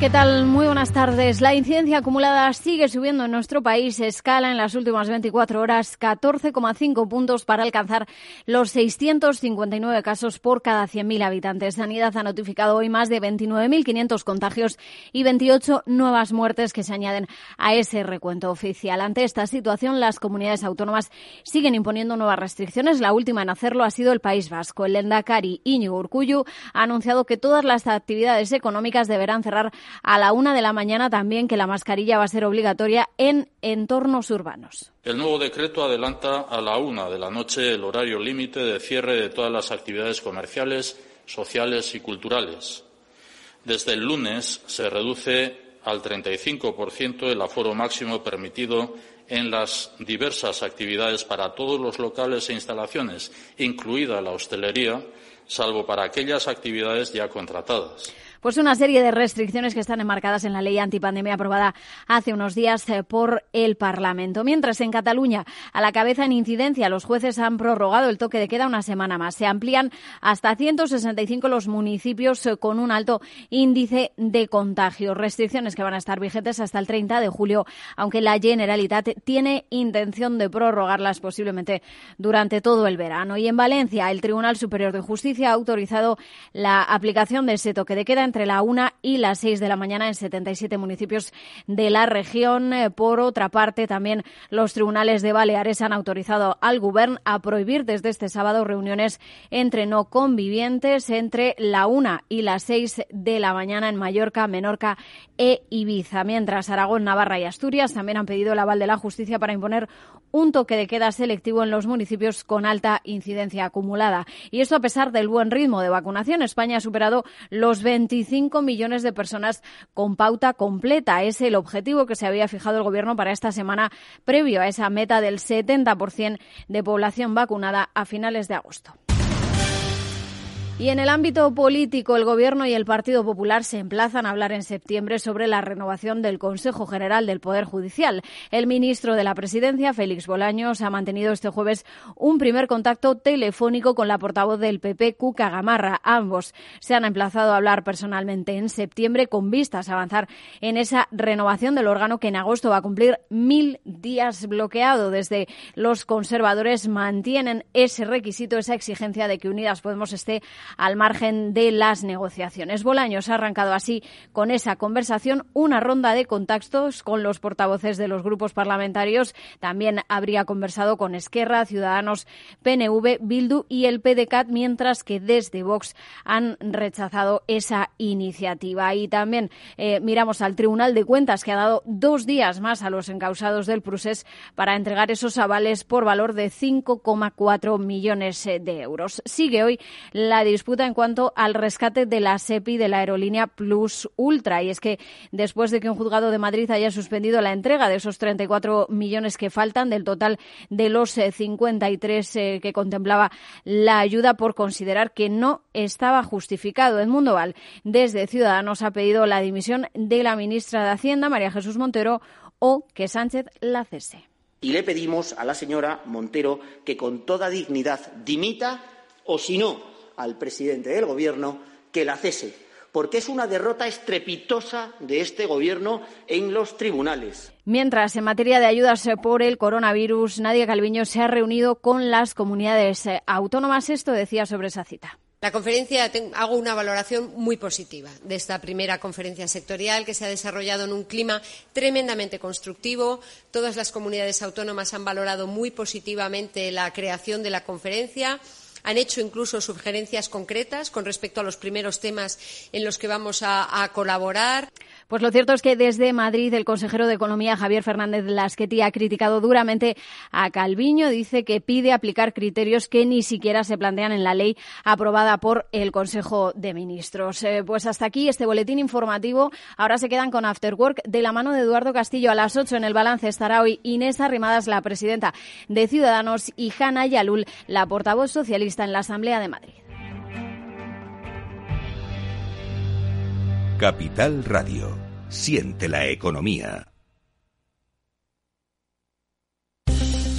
¿Qué tal? Muy buenas tardes. La incidencia acumulada sigue subiendo en nuestro país. Escala en las últimas 24 horas 14,5 puntos para alcanzar los 659 casos por cada 100.000 habitantes. Sanidad ha notificado hoy más de 29.500 contagios y 28 nuevas muertes que se añaden a ese recuento oficial. Ante esta situación, las comunidades autónomas siguen imponiendo nuevas restricciones. La última en hacerlo ha sido el País Vasco. El Endacari Iñigo Urcuyu ha anunciado que todas las actividades económicas deberán cerrar a la una de la mañana también que la mascarilla va a ser obligatoria en entornos urbanos. El nuevo decreto adelanta a la una de la noche el horario límite de cierre de todas las actividades comerciales, sociales y culturales. Desde el lunes se reduce al 35% el aforo máximo permitido en las diversas actividades para todos los locales e instalaciones, incluida la hostelería, salvo para aquellas actividades ya contratadas pues una serie de restricciones que están enmarcadas en la ley antipandemia aprobada hace unos días eh, por el Parlamento. Mientras en Cataluña, a la cabeza en incidencia, los jueces han prorrogado el toque de queda una semana más. Se amplían hasta 165 los municipios eh, con un alto índice de contagio. Restricciones que van a estar vigentes hasta el 30 de julio, aunque la Generalitat tiene intención de prorrogarlas posiblemente durante todo el verano. Y en Valencia, el Tribunal Superior de Justicia ha autorizado la aplicación de ese toque de queda entre la una y las seis de la mañana en 77 municipios de la región. Eh, por otra parte, también los tribunales de Baleares han autorizado al Gobierno a prohibir desde este sábado reuniones entre no convivientes entre la una y las seis de la mañana en Mallorca, Menorca e Ibiza. Mientras Aragón, Navarra y Asturias también han pedido el aval de la justicia para imponer un toque de queda selectivo en los municipios con alta incidencia acumulada. Y esto a pesar del buen ritmo de vacunación. España ha superado los 25 millones de personas con pauta completa. Es el objetivo que se había fijado el Gobierno para esta semana previo a esa meta del 70% de población vacunada a finales de agosto. Y en el ámbito político, el Gobierno y el Partido Popular se emplazan a hablar en septiembre sobre la renovación del Consejo General del Poder Judicial. El ministro de la Presidencia, Félix Bolaños, ha mantenido este jueves un primer contacto telefónico con la portavoz del PP, Cuca Gamarra. Ambos se han emplazado a hablar personalmente en septiembre con vistas a avanzar en esa renovación del órgano que en agosto va a cumplir mil días bloqueado. Desde los conservadores mantienen ese requisito, esa exigencia de que Unidas Podemos esté al margen de las negociaciones. Bolaños ha arrancado así con esa conversación una ronda de contactos con los portavoces de los grupos parlamentarios. También habría conversado con Esquerra, Ciudadanos, PNV, Bildu y el PDCAT, mientras que desde Vox han rechazado esa iniciativa. Y también eh, miramos al Tribunal de Cuentas, que ha dado dos días más a los encausados del Prusés para entregar esos avales por valor de 5,4 millones de euros. Sigue hoy la discusión disputa en cuanto al rescate de la SEPI de la aerolínea Plus Ultra. Y es que después de que un juzgado de Madrid haya suspendido la entrega de esos 34 millones que faltan del total de los 53 eh, eh, que contemplaba la ayuda por considerar que no estaba justificado. Mundo Val, desde Ciudadanos, ha pedido la dimisión de la ministra de Hacienda, María Jesús Montero, o que Sánchez la cese. Y le pedimos a la señora Montero que con toda dignidad dimita o, si no, al presidente del Gobierno que la cese, porque es una derrota estrepitosa de este Gobierno en los tribunales. Mientras, en materia de ayudas por el coronavirus, Nadia Calviño se ha reunido con las comunidades autónomas. Esto decía sobre esa cita. La conferencia, hago una valoración muy positiva de esta primera conferencia sectorial que se ha desarrollado en un clima tremendamente constructivo. Todas las comunidades autónomas han valorado muy positivamente la creación de la conferencia han hecho incluso sugerencias concretas con respecto a los primeros temas en los que vamos a, colaborar. Pues lo cierto es que desde Madrid el consejero de Economía Javier Fernández Lasqueti ha criticado duramente a Calviño. Dice que pide aplicar criterios que ni siquiera se plantean en la ley aprobada por el Consejo de Ministros. Eh, pues hasta aquí este boletín informativo. Ahora se quedan con After Work de la mano de Eduardo Castillo. A las 8 en el balance estará hoy Inés Arrimadas, la presidenta de Ciudadanos, y Hanna Yalul, la portavoz socialista en la Asamblea de Madrid. Capital Radio. Siente la economía.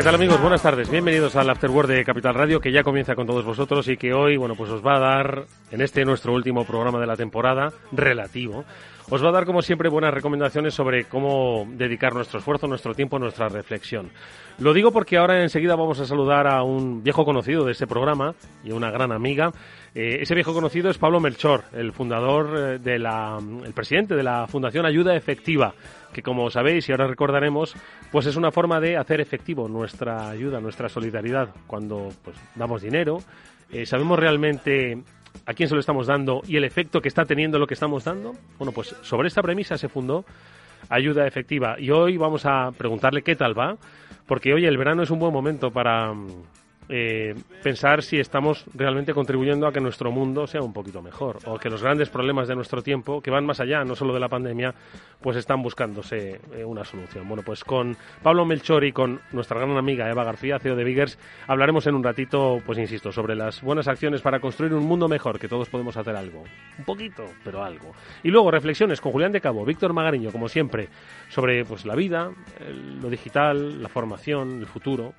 ¿Qué tal amigos? Buenas tardes. Bienvenidos al After Work de Capital Radio que ya comienza con todos vosotros y que hoy, bueno, pues os va a dar en este nuestro último programa de la temporada relativo os va a dar, como siempre, buenas recomendaciones sobre cómo dedicar nuestro esfuerzo, nuestro tiempo, nuestra reflexión. Lo digo porque ahora enseguida vamos a saludar a un viejo conocido de este programa y una gran amiga. Eh, ese viejo conocido es Pablo Melchor, el fundador eh, de la, el presidente de la Fundación Ayuda Efectiva, que como sabéis y ahora recordaremos, pues es una forma de hacer efectivo nuestra ayuda, nuestra solidaridad cuando pues damos dinero. Eh, sabemos realmente a quién se lo estamos dando y el efecto que está teniendo lo que estamos dando? Bueno, pues sobre esta premisa se fundó Ayuda Efectiva y hoy vamos a preguntarle qué tal va, porque hoy el verano es un buen momento para eh, pensar si estamos realmente contribuyendo a que nuestro mundo sea un poquito mejor o que los grandes problemas de nuestro tiempo, que van más allá, no solo de la pandemia, pues están buscándose eh, una solución. Bueno, pues con Pablo Melchor y con nuestra gran amiga Eva García, CEO de Biggers, hablaremos en un ratito, pues insisto, sobre las buenas acciones para construir un mundo mejor, que todos podemos hacer algo. Un poquito, pero algo. Y luego reflexiones con Julián de Cabo, Víctor Magariño, como siempre, sobre pues la vida, lo digital, la formación, el futuro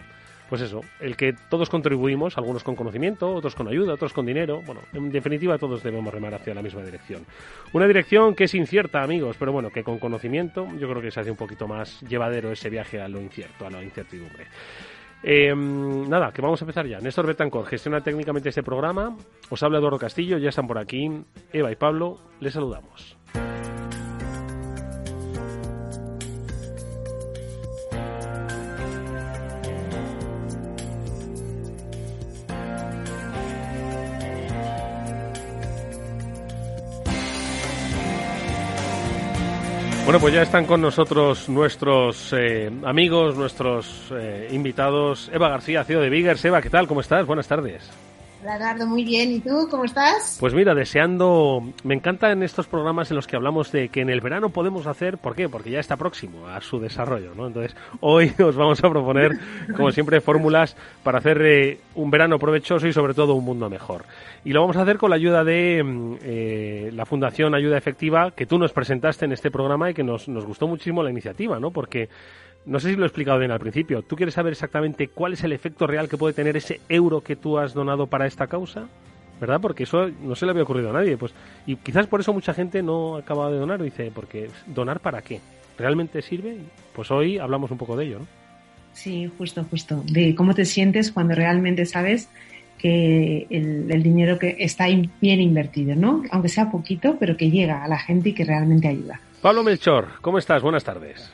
pues eso, el que todos contribuimos, algunos con conocimiento, otros con ayuda, otros con dinero. Bueno, en definitiva todos debemos remar hacia la misma dirección. Una dirección que es incierta, amigos, pero bueno, que con conocimiento yo creo que se hace un poquito más llevadero ese viaje a lo incierto, a la incertidumbre. Em, nada, que vamos a empezar ya. Néstor Betancor gestiona técnicamente este programa. Os habla Eduardo Castillo, ya están por aquí. Eva y Pablo, les saludamos. Bueno, pues ya están con nosotros nuestros eh, amigos, nuestros eh, invitados. Eva García, CEO de Biggers. Eva, ¿qué tal? ¿Cómo estás? Buenas tardes. Hola Eduardo, muy bien. ¿Y tú cómo estás? Pues mira, deseando, me encanta en estos programas en los que hablamos de que en el verano podemos hacer, ¿por qué? Porque ya está próximo a su desarrollo, ¿no? Entonces, hoy os vamos a proponer, como siempre, fórmulas para hacer eh, un verano provechoso y sobre todo un mundo mejor. Y lo vamos a hacer con la ayuda de mm, eh, la Fundación Ayuda Efectiva, que tú nos presentaste en este programa y que nos gustó muchísimo la iniciativa, ¿no? Porque no sé si lo he explicado bien al principio. ¿Tú quieres saber exactamente cuál es el efecto real que puede tener ese euro que tú has donado para esta causa? ¿Verdad? Porque eso no se le había ocurrido a nadie. Pues, y quizás por eso mucha gente no acaba de donar. Dice, porque ¿donar para qué? ¿Realmente sirve? Pues hoy hablamos un poco de ello, ¿no? Sí, justo, justo. De cómo te sientes cuando realmente sabes que el, el, dinero que está bien invertido, ¿no? Aunque sea poquito, pero que llega a la gente y que realmente ayuda. Pablo Melchor, ¿cómo estás? Buenas tardes.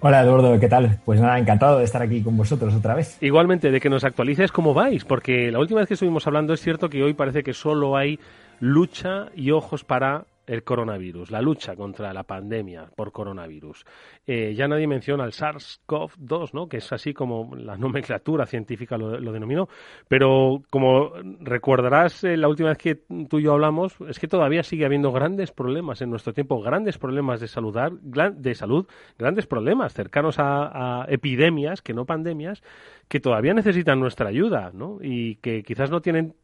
Hola Eduardo, ¿qué tal? Pues nada, encantado de estar aquí con vosotros otra vez. Igualmente, de que nos actualices cómo vais, porque la última vez que estuvimos hablando es cierto que hoy parece que solo hay lucha y ojos para el coronavirus, la lucha contra la pandemia por coronavirus. Eh, ya nadie menciona el SARS-CoV-2, ¿no? que es así como la nomenclatura científica lo, denominó, pero como recordarás eh, la última vez que tú y yo hablamos, es que todavía sigue habiendo grandes problemas en nuestro tiempo, grandes problemas de, saludar, de salud, grandes problemas cercanos a, a epidemias, que no pandemias, que todavía necesitan nuestra ayuda ¿no? y que quizás no tienen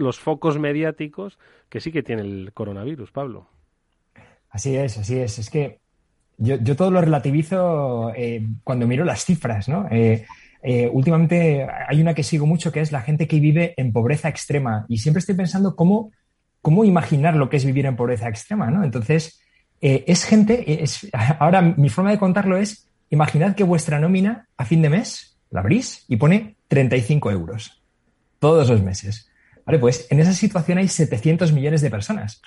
los focos mediáticos que sí que tiene el coronavirus, Pablo. Así es, así es. Es que yo, todo lo relativizo eh, cuando miro las cifras, ¿no? Eh, eh, últimamente hay una que sigo mucho que es la gente que vive en pobreza extrema y siempre estoy pensando cómo, cómo imaginar lo que es vivir en pobreza extrema, ¿no? Entonces, es gente, es, ahora mi forma de contarlo es, imaginad que vuestra nómina a fin de mes la abrís y pone 35 euros todos los meses. Vale, pues en esa situación hay 700 millones de personas.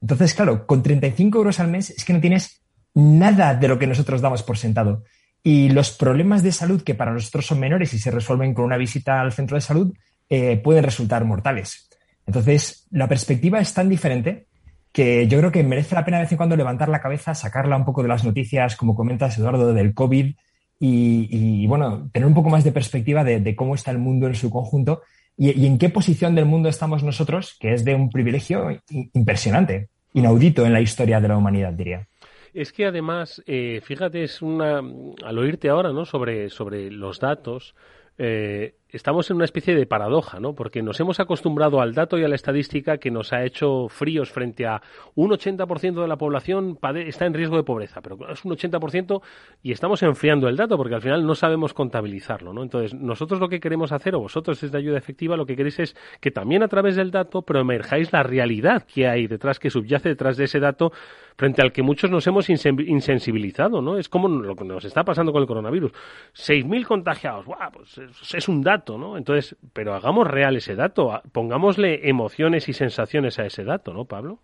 Entonces, claro, con 35 euros al mes es que no tienes nada de lo que nosotros damos por sentado. Y los problemas de salud que para nosotros son menores y se resuelven con una visita al centro de salud eh, pueden resultar mortales. Entonces, la perspectiva es tan diferente que yo creo que merece la pena de vez en cuando levantar la cabeza, sacarla un poco de las noticias, como comentas, Eduardo, del COVID y, bueno, tener un poco más de perspectiva de, cómo está el mundo en su conjunto y, en qué posición del mundo estamos nosotros, que es de un privilegio impresionante, inaudito en la historia de la humanidad, diría. Es que además, eh, fíjate, es una al oírte ahora, ¿no? Sobre sobre los datos, eh, estamos en una especie de paradoja, ¿no? Porque nos hemos acostumbrado al dato y a la estadística que nos ha hecho fríos frente a un 80% de la población está en riesgo de pobreza, pero es un 80% y estamos enfriando el dato porque al final no sabemos contabilizarlo, ¿no? Entonces, nosotros lo que queremos hacer, o vosotros desde Ayuda Efectiva, lo que queréis es que también a través del dato proemerjáis la realidad que hay detrás, que subyace detrás de ese dato frente al que muchos nos hemos insensibilizado, ¿no? Es como lo que nos está pasando con el coronavirus. 6.000 contagiados, ¡guau! Pues es un dato, ¿no? Entonces, pero hagamos real ese dato, pongámosle emociones y sensaciones a ese dato, ¿no, Pablo?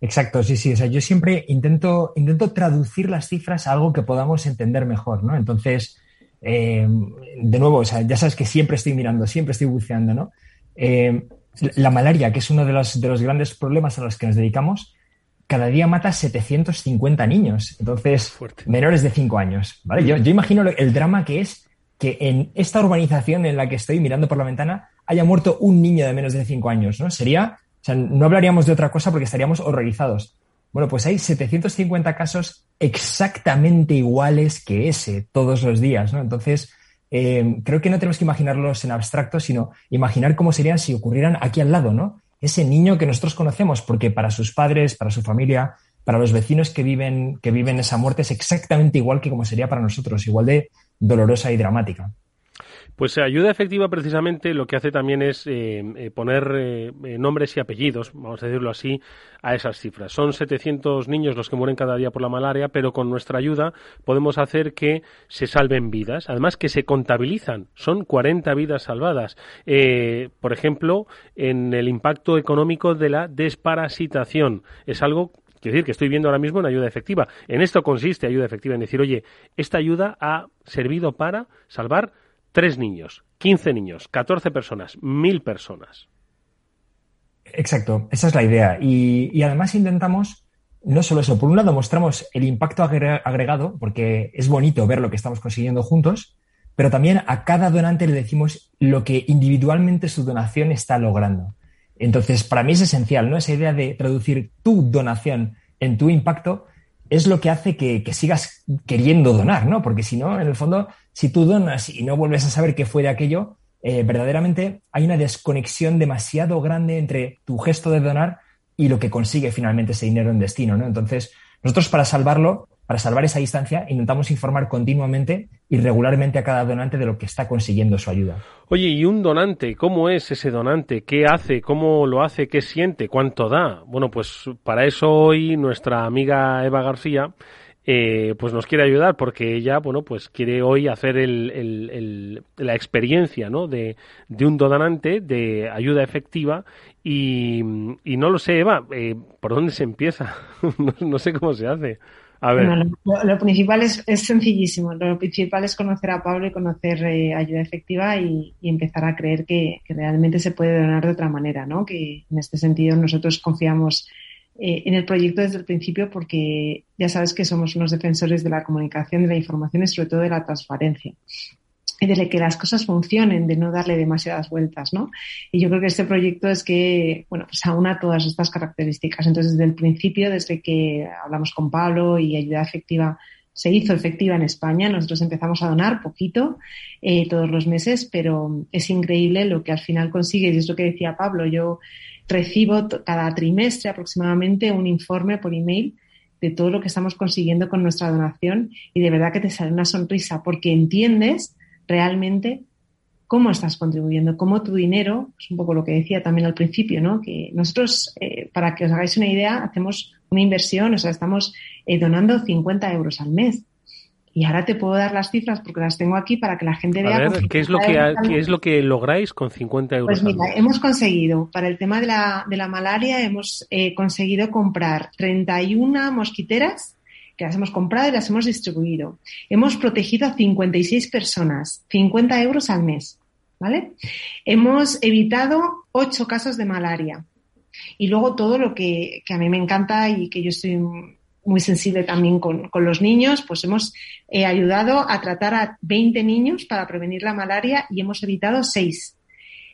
Exacto, sí, sí. O sea, yo siempre intento, intento traducir las cifras a algo que podamos entender mejor, ¿no? Entonces, eh, de nuevo, o sea, ya sabes que siempre estoy mirando, siempre estoy buceando, ¿no? Eh, la malaria, que es uno de los, de los grandes problemas a los que nos dedicamos, cada día mata 750 niños, entonces menores de 5 años, ¿vale? Yo, yo imagino el drama que es que en esta urbanización en la que estoy mirando por la ventana haya muerto un niño de menos de 5 años, ¿no? Sería, o sea, no hablaríamos de otra cosa porque estaríamos horrorizados. Bueno, pues hay 750 casos exactamente iguales que ese todos los días, ¿no? Entonces, eh, creo que no tenemos que imaginarlos en abstracto, sino imaginar cómo serían si ocurrieran aquí al lado, ¿no? ese niño que nosotros conocemos, porque para sus padres, para su familia, para los vecinos que viven, que viven esa muerte es exactamente igual que como sería para nosotros, igual de dolorosa y dramática. Pues ayuda efectiva precisamente lo que hace también es eh, eh, poner eh, nombres y apellidos, vamos a decirlo así, a esas cifras. Son 700 niños los que mueren cada día por la malaria, pero con nuestra ayuda podemos hacer que se salven vidas. Además que se contabilizan, son 40 vidas salvadas. por ejemplo, en el impacto económico de la desparasitación. Es algo Quiero decir que estoy viendo ahora mismo en ayuda efectiva. En esto consiste ayuda efectiva, en decir, oye, esta ayuda ha servido para salvar tres niños, 15 niños, 14 personas, mil personas. Exacto, esa es la idea. Y, además intentamos, no solo eso, por un lado mostramos el impacto agregado, porque es bonito ver lo que estamos consiguiendo juntos, pero también a cada donante le decimos lo que individualmente su donación está logrando. Entonces, para mí es esencial, ¿no? Esa idea de traducir tu donación en tu impacto es lo que hace que, sigas queriendo donar, ¿no? Porque si no, en el fondo, si tú donas y no vuelves a saber qué fue de aquello, eh, verdaderamente hay una desconexión demasiado grande entre tu gesto de donar y lo que consigue finalmente ese dinero en destino, ¿no? Entonces, nosotros para salvarlo para salvar esa distancia, intentamos informar continuamente y regularmente a cada donante de lo que está consiguiendo su ayuda. Oye, ¿y un donante? ¿Cómo es ese donante? ¿Qué hace? ¿Cómo lo hace? ¿Qué siente? ¿Cuánto da? Bueno, pues para eso hoy nuestra amiga Eva García eh, pues nos quiere ayudar porque ella, bueno, pues quiere hoy hacer el, la experiencia, ¿no? De, un donante de ayuda efectiva y, no lo sé, Eva, eh, ¿por dónde se empieza? no sé cómo se hace lo, principal es, sencillísimo. Lo principal es conocer a Pablo y conocer eh, ayuda efectiva y, empezar a creer que, realmente se puede donar de otra manera, ¿no? Que en este sentido nosotros confiamos eh, en el proyecto desde el principio porque ya sabes que somos unos defensores de la comunicación, de la información y sobre todo de la transparencia de que las cosas funcionen, de no darle demasiadas vueltas, ¿no? Y yo creo que este proyecto es que, bueno, pues aúna todas estas características. Entonces, desde el principio, desde que hablamos con Pablo y Ayuda Efectiva se hizo efectiva en España, nosotros empezamos a donar poquito eh, todos los meses, pero es increíble lo que al final consigues. Y es lo que decía Pablo, yo recibo cada trimestre aproximadamente un informe por email de todo lo que estamos consiguiendo con nuestra donación y de verdad que te sale una sonrisa porque entiendes realmente cómo estás contribuyendo, cómo tu dinero, es un poco lo que decía también al principio, ¿no? Que nosotros, eh, para que os hagáis una idea, hacemos una inversión, o sea, estamos eh, donando 50 euros al mes. Y ahora te puedo dar las cifras porque las tengo aquí para que la gente vea. ¿qué, es lo que, ¿qué es lo que lográis con 50 euros? Pues mira, hemos conseguido, para el tema de la, de la malaria, hemos eh, conseguido comprar 31 mosquiteras que las hemos comprado y las hemos distribuido. Hemos protegido a 56 personas, 50 euros al mes. ¿Vale? Hemos evitado 8 casos de malaria. Y luego todo lo que, que a mí me encanta y que yo estoy muy sensible también con, con los niños, pues hemos eh, ayudado a tratar a 20 niños para prevenir la malaria y hemos evitado 6.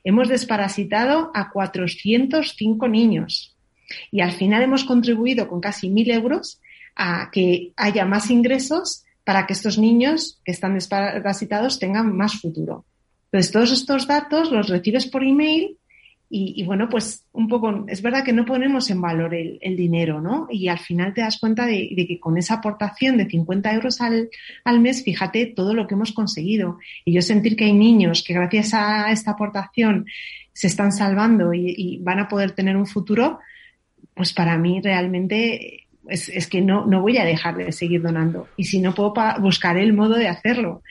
Hemos desparasitado a 405 niños y al final hemos contribuido con casi 1.000 euros a que haya más ingresos para que estos niños que están desparasitados tengan más futuro. Entonces, todos estos datos los recibes por email y, bueno, pues un poco, es verdad que no ponemos en valor el, dinero, ¿no? Y al final te das cuenta de, que con esa aportación de 50 euros al, al, mes, fíjate todo lo que hemos conseguido. Y yo sentir que hay niños que gracias a esta aportación se están salvando y, van a poder tener un futuro, pues para mí realmente es, es, que no, no voy a dejar de seguir donando. Y si no puedo, buscaré el modo de hacerlo.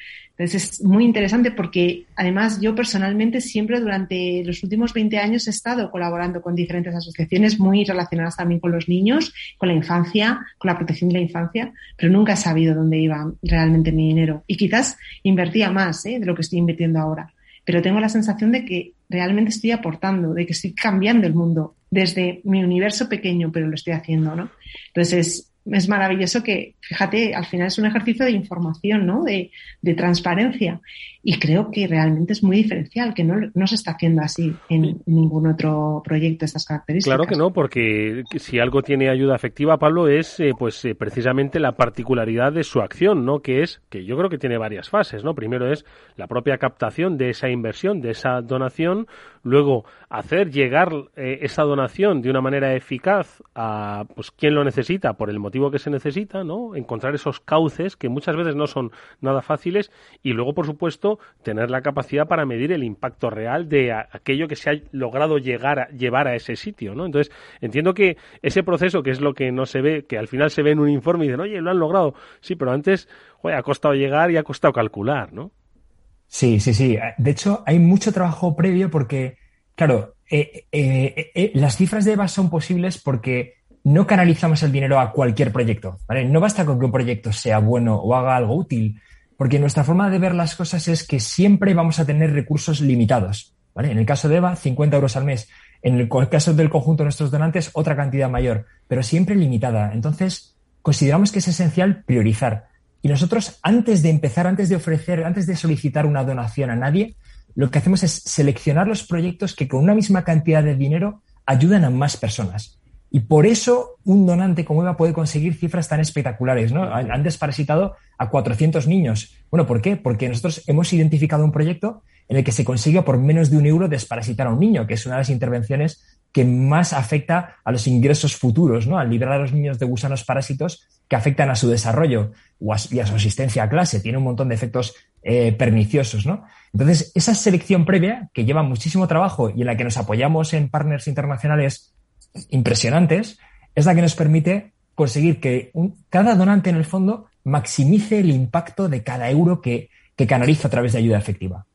Entonces es muy interesante porque además yo personalmente siempre durante los últimos 20 años he estado colaborando con diferentes asociaciones muy relacionadas también con los niños, con la infancia, con la protección de la infancia, pero nunca he sabido dónde iba realmente mi dinero. Y quizás invertía más ¿eh? de lo que estoy invirtiendo ahora. Pero tengo la sensación de que realmente estoy aportando, de que estoy cambiando el mundo desde mi universo pequeño, pero lo estoy haciendo, ¿no? Entonces, es maravilloso que, fíjate, al final es un ejercicio de información, ¿no? De, de transparencia. Y creo que realmente es muy diferencial, que no, no se está haciendo así en, ningún otro proyecto de estas características. Claro que no, porque si algo tiene ayuda efectiva, Pablo, es eh, pues eh, precisamente la particularidad de su acción, ¿no? Que es, que yo creo que tiene varias fases, ¿no? Primero es la propia captación de esa inversión, de esa donación, luego hacer llegar eh, esa donación de una manera eficaz a pues quien lo necesita por el motivo que se necesita, ¿no? Encontrar esos cauces que muchas veces no son nada fáciles y luego, por supuesto, tener la capacidad para medir el impacto real de aquello que se ha logrado llegar a, llevar a ese sitio, ¿no? Entonces, entiendo que ese proceso, que es lo que no se ve, que al final se ve en un informe y dicen, oye, lo han logrado. Sí, pero antes, ha costado llegar y ha costado calcular, ¿no? Sí, sí, sí. De hecho, hay mucho trabajo previo porque, claro, eh, eh, eh, las cifras de EVA son posibles porque no canalizamos el dinero a cualquier proyecto. ¿vale? No basta con que un proyecto sea bueno o haga algo útil, porque nuestra forma de ver las cosas es que siempre vamos a tener recursos limitados. En el caso de EVA, 50 euros al mes. En el caso del conjunto de nuestros donantes, otra cantidad mayor, pero siempre limitada. Entonces, consideramos que es esencial priorizar. Y nosotros, antes de empezar, antes de ofrecer, antes de solicitar una donación a nadie, lo que hacemos es seleccionar los proyectos que con una misma cantidad de dinero ayudan a más personas. Y por eso un donante como Eva puede conseguir cifras tan espectaculares, ¿no? Han desparasitado a 400 niños. Bueno, ¿por qué? Porque nosotros hemos identificado un proyecto en el que se consigue por menos de un euro desparasitar a un niño, que es una de las intervenciones que más afecta a los ingresos futuros, ¿no? Al liberar a los niños de gusanos parásitos que afectan a su desarrollo y a su asistencia a clase. Tiene un montón de efectos eh, perniciosos, ¿no? Entonces, esa selección previa, que lleva muchísimo trabajo y en la que nos apoyamos en partners internacionales impresionantes, es la que nos permite conseguir que cada donante en el fondo maximice el impacto de cada euro que, que canaliza a través de ayuda efectiva.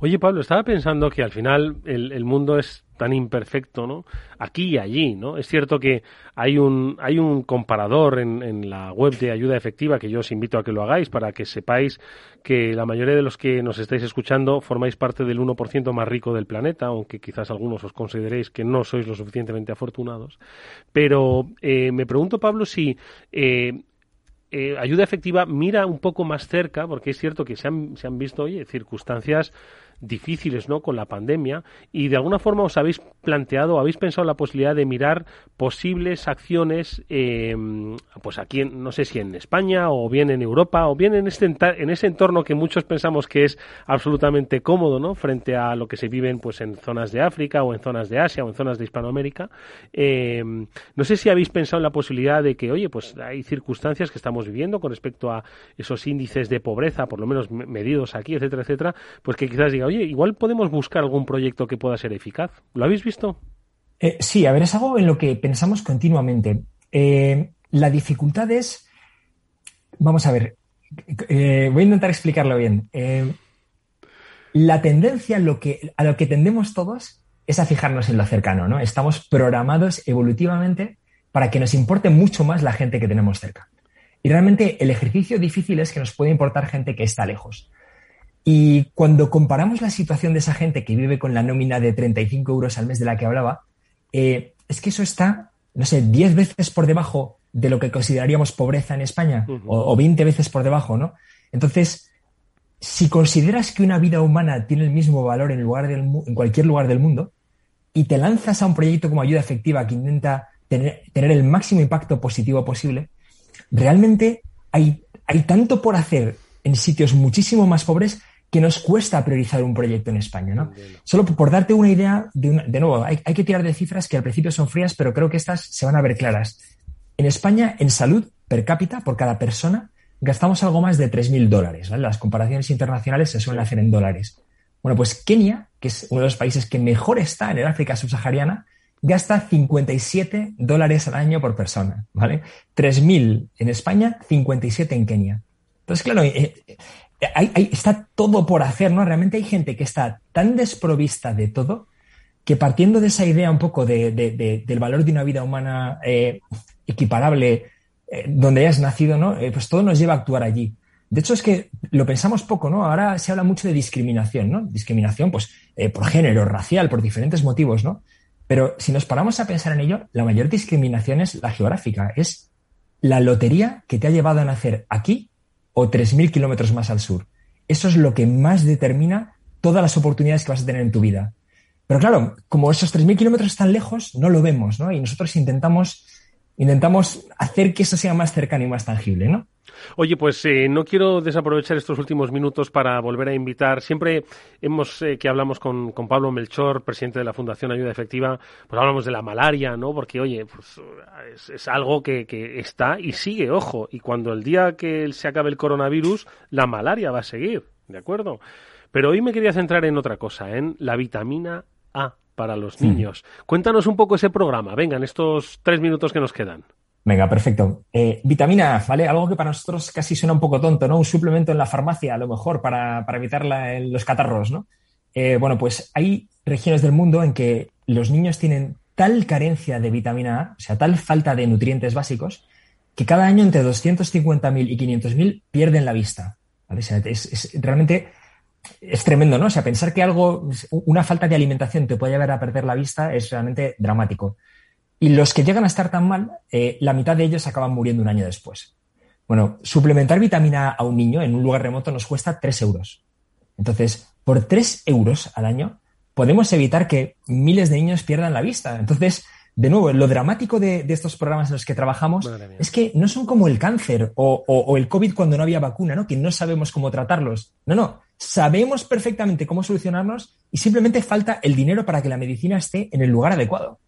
Oye, Pablo, estaba pensando que al final el, mundo es tan imperfecto, ¿no? Aquí y allí, ¿no? Es cierto que hay un, hay un comparador en, en, la web de ayuda efectiva que yo os invito a que lo hagáis para que sepáis que la mayoría de los que nos estáis escuchando formáis parte del 1% más rico del planeta, aunque quizás algunos os consideréis que no sois lo suficientemente afortunados. Pero eh, me pregunto, Pablo, si eh, eh, ayuda efectiva mira un poco más cerca, porque es cierto que se han, se han visto oye, circunstancias difíciles ¿no? con la pandemia y de alguna forma os habéis planteado, habéis pensado la posibilidad de mirar posibles acciones eh, pues aquí no sé si en España o bien en Europa o bien en este en ese entorno que muchos pensamos que es absolutamente cómodo ¿no? frente a lo que se vive pues en zonas de África o en zonas de Asia o en zonas de Hispanoamérica eh, no sé si habéis pensado en la posibilidad de que oye pues hay circunstancias que estamos viviendo con respecto a esos índices de pobreza por lo menos medidos aquí etcétera etcétera pues que quizás oye, igual podemos buscar algún proyecto que pueda ser eficaz. ¿Lo habéis visto? Eh, sí, a ver, es algo en lo que pensamos continuamente. Eh, la dificultad es, vamos a ver, eh, voy a intentar explicarlo bien. la tendencia, a lo que tendemos todos, es a fijarnos en lo cercano, ¿no? Estamos programados evolutivamente para que nos importe mucho más la gente que tenemos cerca. Y realmente el ejercicio difícil es que nos puede importar gente que está lejos. Y cuando comparamos la situación de esa gente que vive con la nómina de 35 euros al mes de la que hablaba, eh, es que eso está, no sé, 10 veces por debajo de lo que consideraríamos pobreza en España, o, o 20 veces por debajo, ¿no? Entonces, si consideras que una vida humana tiene el mismo valor en, lugar del, en cualquier lugar del mundo y te lanzas a un proyecto como ayuda efectiva que intenta tener, el máximo impacto positivo posible, realmente hay, hay tanto por hacer en sitios muchísimo más pobres que nos cuesta priorizar un proyecto en España. ¿no? Solo por darte una idea, de, de nuevo, hay, hay, que tirar de cifras que al principio son frías, pero creo que estas se van a ver claras. En España, en salud per cápita, por cada persona, gastamos algo más de 3.000 dólares. Las comparaciones internacionales se suelen hacer en dólares. Bueno, pues Kenia, que es uno de los países que mejor está en el África subsahariana, gasta 57 dólares al año por persona, ¿vale? 3.000 en España, 57 en Kenia. Entonces, claro, eh, eh, está todo por hacer, ¿no? Realmente hay gente que está tan desprovista de todo que partiendo de esa idea un poco del valor de una vida humana eh, equiparable eh, donde hayas nacido, ¿no? Eh, pues todo nos lleva a actuar allí. De hecho, es que lo pensamos poco, ¿no? Ahora se habla mucho de discriminación, ¿no? Discriminación, pues, eh, por género, racial, por diferentes motivos, ¿no? Pero si nos paramos a pensar en ello, la mayor discriminación es la geográfica, es la lotería que te ha llevado a nacer aquí o 3.000 kilómetros más al sur. Eso es lo que más determina todas las oportunidades que vas a tener en tu vida. Pero claro, como esos 3.000 kilómetros están lejos, no lo vemos, ¿no? Y nosotros intentamos intentamos hacer que eso sea más cercano y más tangible, ¿no? Oye, pues eh, no quiero desaprovechar estos últimos minutos para volver a invitar. Siempre hemos eh, que hablamos con, con, Pablo Melchor, presidente de la Fundación Ayuda Efectiva, pues hablamos de la malaria, ¿no? Porque, oye, pues es, es algo que, que, está y sigue, ojo. Y cuando el día que se acabe el coronavirus, la malaria va a seguir, ¿de acuerdo? Pero hoy me quería centrar en otra cosa, en la vitamina A para los niños. Cuéntanos un poco ese programa, venga, en estos tres minutos que nos quedan. Venga, perfecto. Eh, vitamina A, ¿vale? Algo que para nosotros casi suena un poco tonto, ¿no? Un suplemento en la farmacia, a lo mejor, para, para evitar los catarros, ¿no? Eh, bueno, pues hay regiones del mundo en que los niños tienen tal carencia de vitamina A, o sea, tal falta de nutrientes básicos, que cada año entre 250.000 y 500.000 pierden la vista. ¿vale? Es, realmente es tremendo, ¿no? O sea, pensar que algo, una falta de alimentación te puede llevar a perder la vista es realmente dramático. Y los que llegan a estar tan mal, eh, la mitad de ellos acaban muriendo un año después. Bueno, suplementar vitamina A a un niño en un lugar remoto nos cuesta 3 euros. Entonces, por 3 euros al año, podemos evitar que miles de niños pierdan la vista. Entonces, de nuevo, lo dramático de, estos programas en los que trabajamos es que no son como el cáncer o, o, el COVID cuando no había vacuna, ¿no? Que no sabemos cómo tratarlos. No, no sabemos perfectamente cómo solucionarnos y simplemente falta el dinero para que la medicina esté en el lugar adecuado.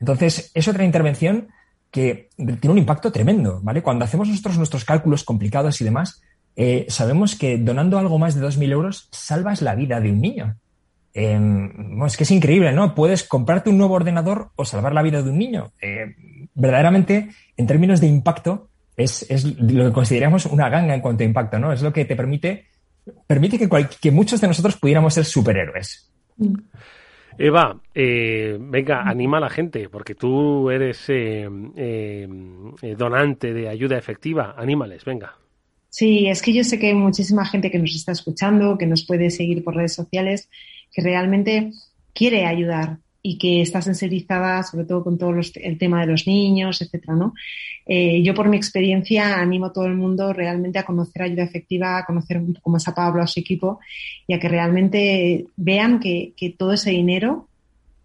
Entonces, es otra intervención que tiene un impacto tremendo, ¿vale? Cuando hacemos nosotros nuestros cálculos complicados y demás, eh, sabemos que donando algo más de 2.000 euros salvas la vida de un niño. Eh, es que es increíble, ¿no? Puedes comprarte un nuevo ordenador o salvar la vida de un niño. Eh, verdaderamente, en términos de impacto, es, es, lo que consideramos una ganga en cuanto a impacto, ¿no? Es lo que te permite permite que, que muchos de nosotros pudiéramos ser superhéroes. Eva, eh, venga, anima a la gente, porque tú eres eh, eh, donante de ayuda efectiva. Anímales, venga. Sí, es que yo sé que hay muchísima gente que nos está escuchando, que nos puede seguir por redes sociales, que realmente quiere ayudar, y que está sensibilizada sobre todo con todo el tema de los niños, etcétera, ¿no? Eh, yo por mi experiencia animo a todo el mundo realmente a conocer ayuda efectiva, a conocer un poco a Pablo, a su equipo y a que realmente vean que, todo ese dinero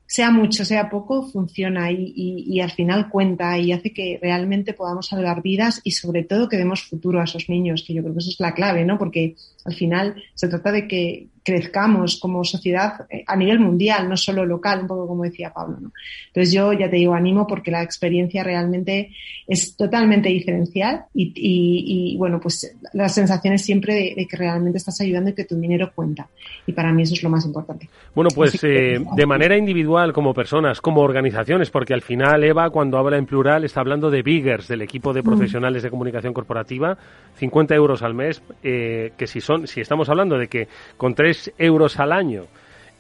sea mucho, sea poco, funciona y, al final cuenta y hace que realmente podamos salvar vidas y sobre todo que demos futuro a esos niños, que yo creo que eso es la clave, ¿no? Porque al final se trata de que crezcamos como sociedad eh, a nivel mundial, no solo local, un poco como decía Pablo. ¿no? Entonces yo ya te digo, animo porque la experiencia realmente es totalmente diferencial y, y, y bueno, pues la sensación es siempre de, de, que realmente estás ayudando y que tu dinero cuenta. Y para mí eso es lo más importante. Bueno, pues eh, de manera individual, como personas, como organizaciones, porque al final Eva, cuando habla en plural, está hablando de Biggers, del equipo de mm. profesionales de comunicación corporativa, 50 euros al mes, eh, que si son si estamos hablando de que con 3 euros al año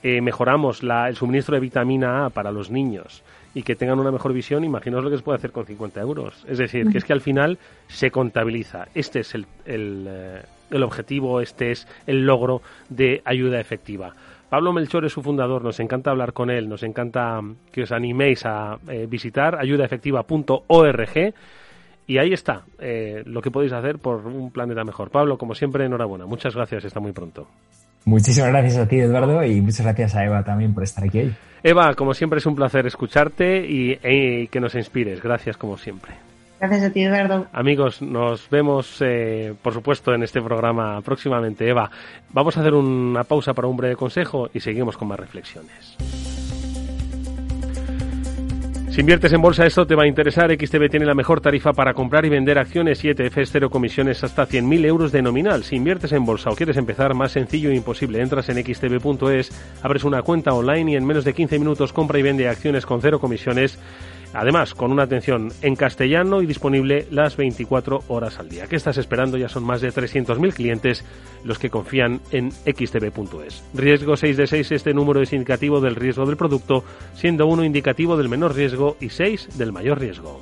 eh, mejoramos el suministro de vitamina A para los niños y que tengan una mejor visión, imaginaos lo que se puede hacer con 50 euros. Es decir, que es que al final se contabiliza. Este es el, el, eh, el objetivo, este es el logro de ayuda efectiva. Pablo Melchor es su fundador, nos encanta hablar con él, nos encanta que os animéis a eh, visitar ayudaefectiva.org y ahí está eh, lo que podéis hacer por un planeta mejor. Pablo, como siempre, enhorabuena. Muchas gracias, está muy pronto. Muchísimas gracias a ti, Eduardo, y muchas gracias a Eva también por estar aquí hoy. Eva, como siempre es un placer escucharte y, y que nos inspires. Gracias como siempre. Gracias a ti, Eduardo. Amigos, nos vemos, eh, por supuesto, en este programa próximamente. Eva, vamos a hacer una pausa para un breve consejo y seguimos con más reflexiones. Si inviertes en bolsa, esto te va a interesar. XTB tiene la mejor tarifa para comprar y vender acciones y ETFs, cero comisiones hasta 100.000 euros de nominal. Si inviertes en bolsa o quieres empezar, más sencillo e imposible. Entras en xtb.es, abres una cuenta online y en menos de 15 minutos compra y vende acciones con cero comisiones Además, con una atención en castellano y disponible las 24 horas al día. ¿Qué estás esperando? Ya son más de 300.000 clientes los que confían en xtb.es. Riesgo 6 de 6, este número es indicativo del riesgo del producto, siendo 1 indicativo del menor riesgo y 6 del mayor riesgo.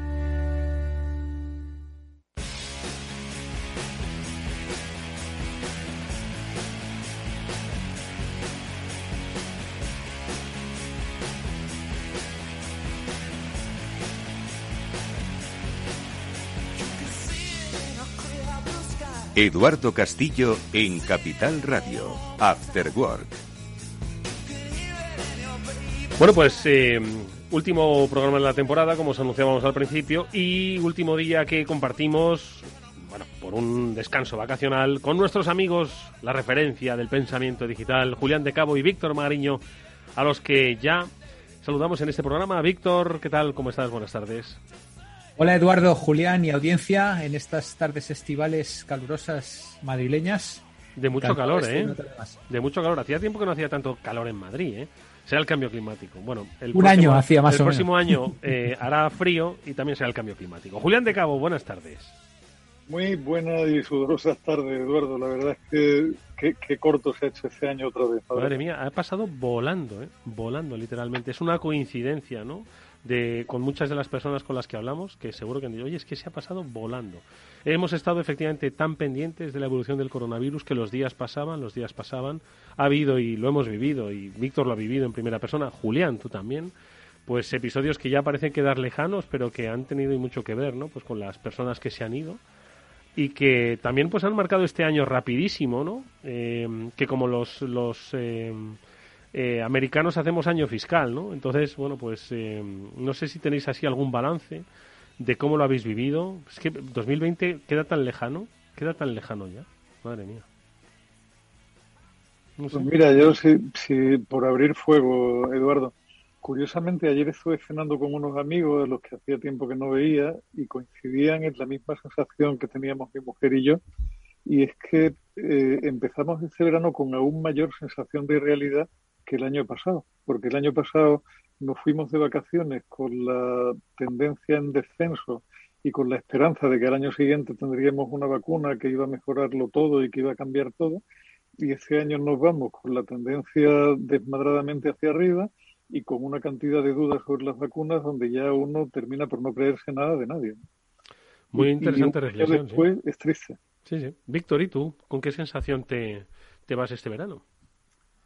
Eduardo Castillo en Capital Radio, After Work. Bueno, pues eh, último programa de la temporada, como os anunciábamos al principio, y último día que compartimos, bueno, por un descanso vacacional con nuestros amigos, la referencia del pensamiento digital, Julián de Cabo y Víctor Magariño, a los que ya saludamos en este programa. Víctor, ¿qué tal? ¿Cómo estás? Buenas tardes. Hola Eduardo, Julián y audiencia en estas tardes estivales calurosas madrileñas. De mucho calor, ¿eh? De mucho calor. Hacía tiempo que no hacía tanto calor en Madrid, ¿eh? Sea el cambio climático. Bueno, el un año hacía más el próximo año eh, hará frío y también será el cambio climático. Julián de Cabo, buenas tardes. Muy buenas y sudorosas tardes, Eduardo. La verdad es que qué corto se ha hecho este año otra vez. Madre mía, ha pasado volando, ¿eh? Volando, literalmente. Es una coincidencia, ¿no? De, con muchas de las personas con las que hablamos que seguro que han dicho, oye, es que se ha pasado volando. Hemos estado efectivamente tan pendientes de la evolución del coronavirus que los días pasaban, los días pasaban. Ha habido y lo hemos vivido, y Víctor lo ha vivido en primera persona, Julián, tú también, pues episodios que ya parecen quedar lejanos, pero que han tenido mucho que ver, ¿no? Pues con las personas que se han ido y que también pues han marcado este año rapidísimo, ¿no? Eh, que como los, los eh, eh, americanos hacemos año fiscal, ¿no? Entonces, bueno, pues eh, no sé si tenéis así algún balance de cómo lo habéis vivido. Es que 2020 queda tan lejano, queda tan lejano ya. Madre mía. Pues mira, yo sí, por abrir fuego, Eduardo. Curiosamente, ayer estuve cenando con unos amigos de los que hacía tiempo que no veía y coincidían en la misma sensación que teníamos mi mujer y yo. Y es que eh, empezamos este verano con aún mayor sensación de realidad que el año pasado, porque el año pasado nos fuimos de vacaciones con la tendencia en descenso y con la esperanza de que al año siguiente tendríamos una vacuna que iba a mejorarlo todo y que iba a cambiar todo. Y este año nos vamos con la tendencia desmadradamente hacia arriba y con una cantidad de dudas sobre las vacunas donde ya uno termina por no creerse nada de nadie. Muy interesante reflexión. Después es triste. Sí, sí. Víctor, ¿y tú? ¿Con qué sensación te, te vas este verano?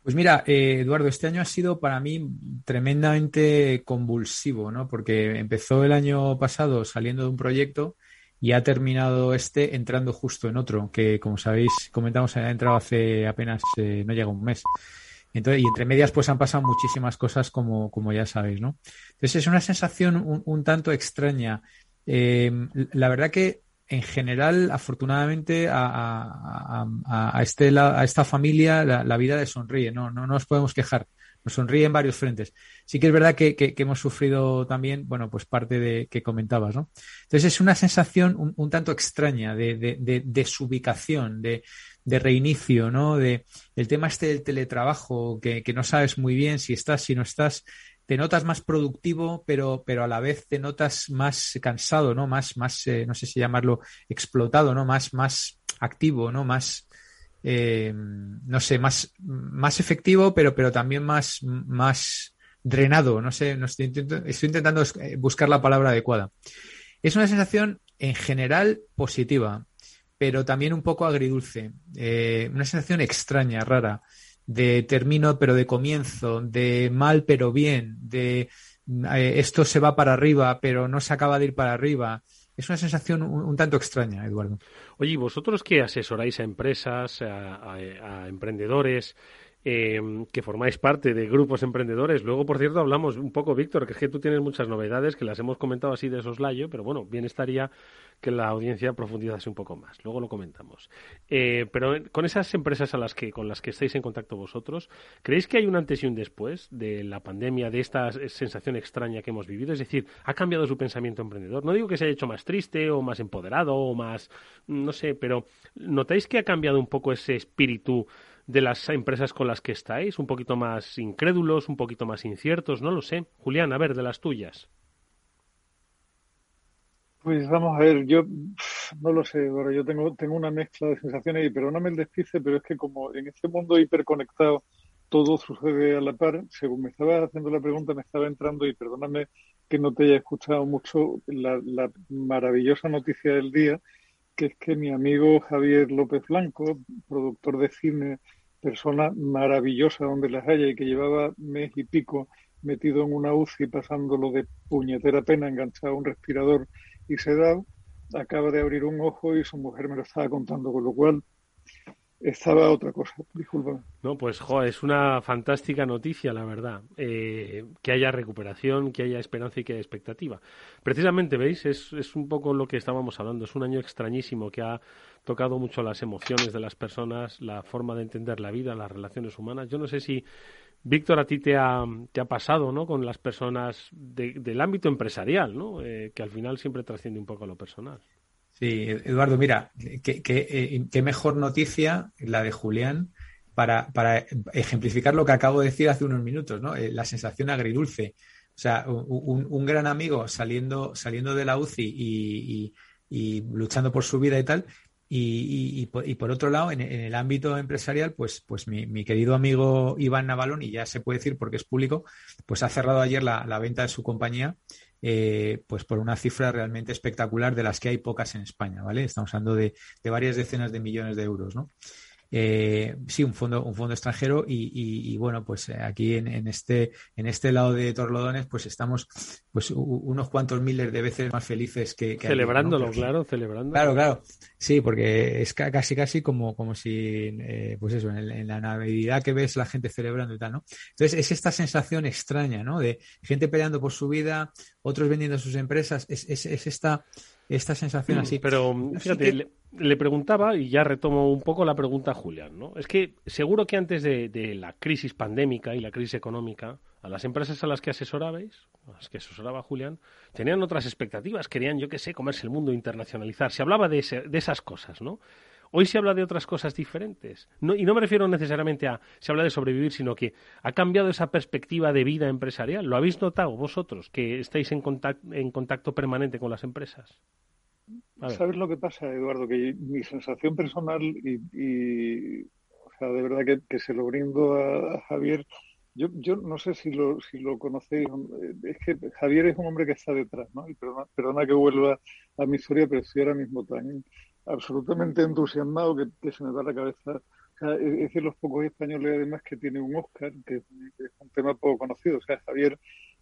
Pues mira, eh, Eduardo, este año ha sido para mí tremendamente convulsivo, ¿no? Porque empezó el año pasado saliendo de un proyecto y ha terminado este entrando justo en otro, que como sabéis, comentamos, ha entrado hace apenas, eh, no llega un mes. Entonces, y entre medias, pues han pasado muchísimas cosas, como, como ya sabéis, ¿no? Entonces es una sensación un, tanto extraña. Eh, la verdad que en general, afortunadamente, a, a, este, esta familia la, vida le sonríe, no, no, nos podemos quejar, nos sonríe en varios frentes. Sí que es verdad que, hemos sufrido también, bueno, pues parte de que comentabas, ¿no? Entonces es una sensación un, tanto extraña de, de, de, de reinicio, ¿no? De el tema este del teletrabajo, que, que no sabes muy bien si estás, si no estás te notas más productivo, pero, pero a la vez te notas más cansado, ¿no? Más, más eh, no sé si llamarlo explotado, ¿no? Más, más activo, ¿no? Más, eh, no sé, más, más efectivo, pero, pero también más, más drenado. No sé, no estoy, estoy intentando eh, buscar la palabra adecuada. Es una sensación en general positiva, pero también un poco agridulce. una sensación extraña, rara de termino pero de comienzo, de mal pero bien, de eh, esto se va para arriba pero no se acaba de ir para arriba. Es una sensación un, tanto extraña, Eduardo. Oye, vosotros que asesoráis a empresas, a, emprendedores, eh, que formáis parte de grupos emprendedores. Luego, por cierto, hablamos un poco, Víctor, que es que tú tienes muchas novedades que las hemos comentado así de soslayo, pero bueno, bien estaría que la audiencia profundizase un poco más. Luego lo comentamos. Eh, pero con esas empresas a las que, con las que estáis en contacto vosotros, ¿creéis que hay un antes y un después de la pandemia, de esta sensación extraña que hemos vivido? Es decir, ¿ha cambiado su pensamiento emprendedor? No digo que se haya hecho más triste o más empoderado o más, no sé, pero ¿notáis que ha cambiado un poco ese espíritu de las empresas con las que estáis? ¿Un poquito más incrédulos, un poquito más inciertos? No lo sé. Julián, a ver, de las tuyas. Pues vamos a ver, yo no lo sé, ahora yo tengo, tengo una mezcla de sensaciones y perdóname el despice, pero es que como en este mundo hiperconectado todo sucede a la par, según me estaba haciendo la pregunta me estaba entrando y perdóname que no te haya escuchado mucho la, la maravillosa noticia del día, que es que mi amigo Javier López Blanco, productor de cine, persona maravillosa donde las haya y que llevaba mes y pico metido en una UCI pasándolo de puñetera pena enganchado a un respirador y se da, acaba de abrir un ojo y su mujer me lo estaba contando, con lo cual estaba otra cosa, disculpa. No, pues es una fantástica noticia, la verdad, eh, que haya recuperación, que haya esperanza y que haya expectativa. Precisamente, ¿veis? Es, es un poco lo que estábamos hablando, es un año extrañísimo que ha tocado mucho las emociones de las personas, la forma de entender la vida, las relaciones humanas. Yo no sé si Víctor, a ti te ha, te ha pasado, ¿no? Con las personas del ámbito empresarial, ¿no? Eh, que al final siempre trasciende un poco a lo personal. Sí, Eduardo, mira, qué, eh, mejor noticia la de Julián para, para, ejemplificar lo que acabo de decir hace unos minutos, ¿no? Eh, la sensación agridulce. O sea, un, gran amigo saliendo, saliendo de la UCI y, luchando por su vida y tal, y, y, por, otro lado, en, el ámbito empresarial, pues, pues mi, querido amigo Iván Navalón, y ya se puede decir porque es público, pues ha cerrado ayer la, venta de su compañía, eh, pues por una cifra realmente espectacular de las que hay pocas en España, ¿vale? Estamos hablando de varias decenas de millones de euros, ¿no? Eh, sí, un fondo, un fondo extranjero y, bueno, pues eh, aquí en, este, en este lado de Torlodones, pues estamos pues unos cuantos miles de veces más felices que... Celebrándolo, claro, celebrando. Claro, claro. Sí, porque es casi, casi como, como si, eh, pues eso, en, la Navidad que ves la gente celebrando y tal, ¿no? Entonces es esta sensación extraña, ¿no? De gente peleando por su vida, otros vendiendo sus empresas, es, es, es esta esta sensación así. Pero fíjate, le, preguntaba, y ya retomo un poco la pregunta a Julián, ¿no? Es que seguro que antes de, la crisis pandémica y la crisis económica, a las empresas a las que asesorabais, a las que asesoraba Julián, tenían otras expectativas, querían, yo qué sé, comerse el mundo, internacionalizar. Se hablaba de, de esas cosas, ¿no? Hoy se habla de otras cosas diferentes. y no me refiero necesariamente a se habla de sobrevivir, sino que ha cambiado esa perspectiva de vida empresarial. ¿Lo habéis notado vosotros, que estáis en contacto, en contacto permanente con las empresas? ¿Sabes lo que pasa, Eduardo? Que mi sensación personal, y, o sea, de verdad que, se lo brindo a, Javier, yo, yo no sé si lo, si lo conocéis, es que Javier es un hombre que está detrás, ¿no? Y perdona, perdona que vuelva a mi historia, pero estoy ahora mismo tan absolutamente entusiasmado que, se me da la cabeza. es decir, los pocos españoles además que tiene un Oscar, que es un tema poco conocido. O sea, Javier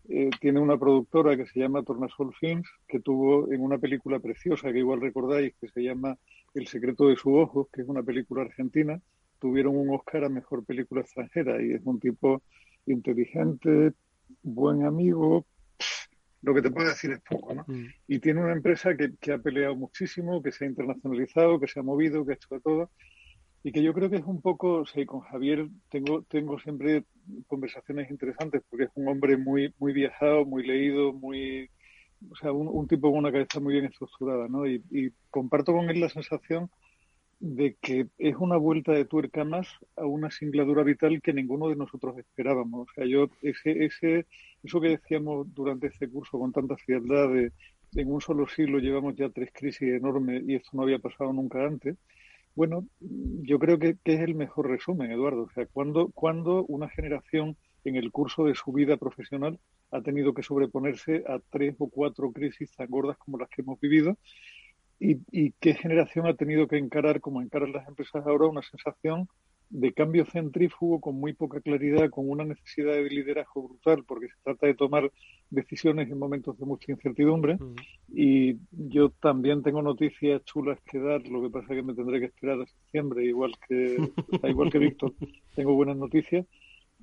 eh, tiene una productora que se llama Tornasol Films, que tuvo en una película preciosa que igual recordáis, que se llama El secreto de su ojo, que es una película argentina, tuvieron un Oscar a mejor película extranjera y es un tipo inteligente, buen amigo, lo que te puedo decir es poco, ¿no? Mm. Y tiene una empresa que, que, ha peleado muchísimo, que se ha internacionalizado, que se ha movido, que ha hecho de todo, y que yo creo que es un poco, o sea, con Javier tengo, tengo siempre conversaciones interesantes, porque es un hombre muy, muy viajado, muy leído, muy, o sea, un, tipo con una cabeza muy bien estructurada, ¿no? Y, y comparto con él la sensación de que es una vuelta de tuerca más a una singladura vital que ninguno de nosotros esperábamos. O sea, yo, ese, ese, eso que decíamos durante este curso con tanta frialdad de en un solo siglo llevamos ya tres crisis enormes y esto no había pasado nunca antes. Bueno, yo creo que, es el mejor resumen, Eduardo. O sea, cuando, cuando una generación en el curso de su vida profesional ha tenido que sobreponerse a tres o cuatro crisis tan gordas como las que hemos vivido y, qué generación ha tenido que encarar, como encaran las empresas ahora, una sensación de cambio centrífugo con muy poca claridad, con una necesidad de liderazgo brutal, porque se trata de tomar decisiones en momentos de mucha incertidumbre. Y yo también tengo noticias chulas que dar, lo que pasa es que me tendré que esperar a septiembre, igual que, igual que Víctor, tengo buenas noticias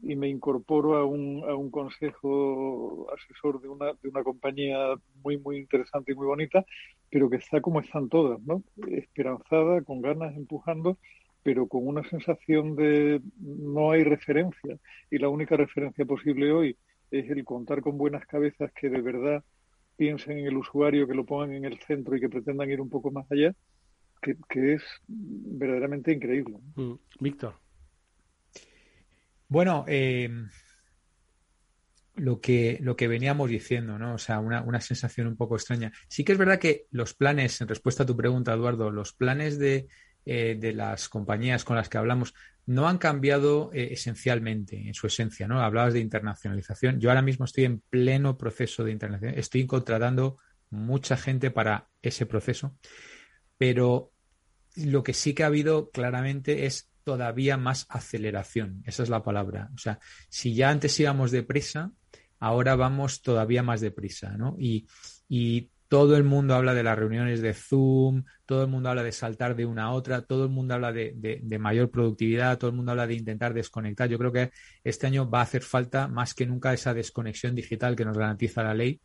y me incorporo a un, a un consejo asesor de una, de una compañía muy, muy interesante y muy bonita, pero que está como están todas, ¿no? Esperanzada, con ganas, empujando, pero con una sensación de no hay referencia. Y la única referencia posible hoy es el contar con buenas cabezas que de verdad piensen en el usuario, que lo pongan en el centro y que pretendan ir un poco más allá, que, que es verdaderamente increíble. Mm. Víctor. Bueno, eh, lo, que, lo que veníamos diciendo, ¿no? O sea, una, una, sensación un poco extraña. Sí que es verdad que los planes, en respuesta a tu pregunta, Eduardo, los planes de, eh, de las compañías con las que hablamos no han cambiado eh, esencialmente en su esencia, ¿no? Hablabas de internacionalización. Yo ahora mismo estoy en pleno proceso de internacionalización. Estoy contratando mucha gente para ese proceso, pero lo que sí que ha habido claramente es todavía más aceleración. Esa es la palabra. O sea, si ya antes íbamos deprisa, ahora vamos todavía más deprisa, ¿no? Y, y todo el mundo habla de las reuniones de Zoom, todo el mundo habla de saltar de una a otra, todo el mundo habla de, de, mayor productividad, todo el mundo habla de intentar desconectar. Yo creo que este año va a hacer falta más que nunca esa desconexión digital que nos garantiza la ley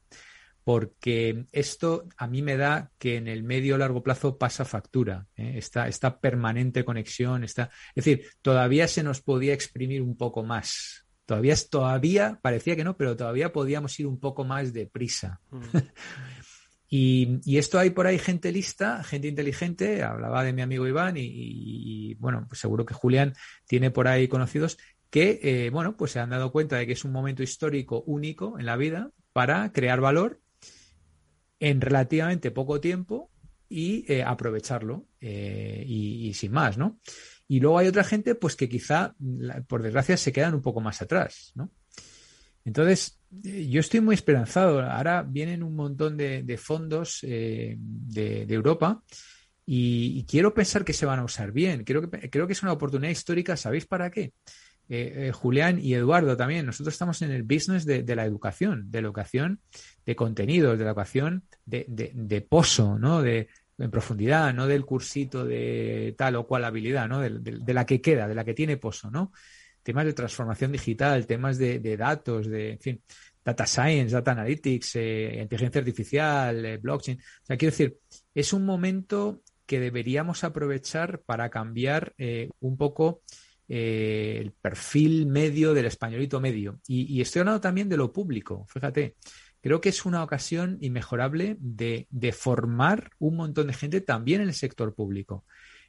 porque esto a mí me da que en el medio o largo plazo pasa factura, ¿eh? esta, esta, permanente conexión, está, es decir, todavía se nos podía exprimir un poco más. Todavía, todavía, parecía que no, pero todavía podíamos ir un poco más deprisa. Mm. y, esto hay por ahí gente lista, gente inteligente, hablaba de mi amigo Iván y, bueno, pues seguro que Julián tiene por ahí conocidos que, eh, bueno, pues se han dado cuenta de que es un momento histórico único en la vida para crear valor en relativamente poco tiempo y eh, aprovecharlo eh, y, sin más, ¿no? Y luego hay otra gente, pues que quizá, por desgracia, se quedan un poco más atrás, ¿no? Entonces, eh, yo estoy muy esperanzado. Ahora vienen un montón de, fondos de, Europa y, quiero pensar que se van a usar bien. Creo que, creo que es una oportunidad histórica. ¿Sabéis para qué? Eh, eh, Julián y Eduardo también, nosotros estamos en el business de, la educación, de la educación de contenidos, de la educación de, pozo, ¿no? De, en profundidad, no del cursito de tal o cual habilidad, ¿no? De, la que queda, de la que tiene pozo, ¿no? Temas de transformación digital, temas de, datos, de, en fin, data science, data analytics, eh, inteligencia artificial, blockchain. O sea, quiero decir, es un momento que deberíamos aprovechar para cambiar un poco eh, el perfil medio del españolito medio. Y, estoy hablando también de lo público, fíjate. Creo que es una ocasión inmejorable de, de formar un montón de gente también en el sector público,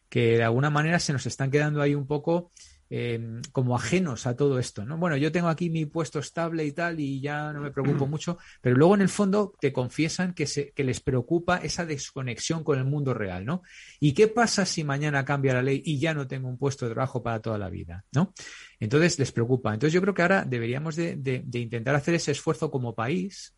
que de alguna manera se nos están quedando ahí un poco Em, como ajenos a todo esto, ¿no? Bueno, yo tengo aquí mi puesto estable y tal y ya no me preocupo mucho, pero luego en el fondo te confiesan que, se, que les preocupa esa desconexión con el mundo real, ¿no? ¿Y qué pasa si mañana cambia la ley y ya no tengo un puesto de trabajo para toda la vida, ¿no? Entonces les preocupa. Entonces yo creo que ahora deberíamos de, de, intentar hacer ese esfuerzo como país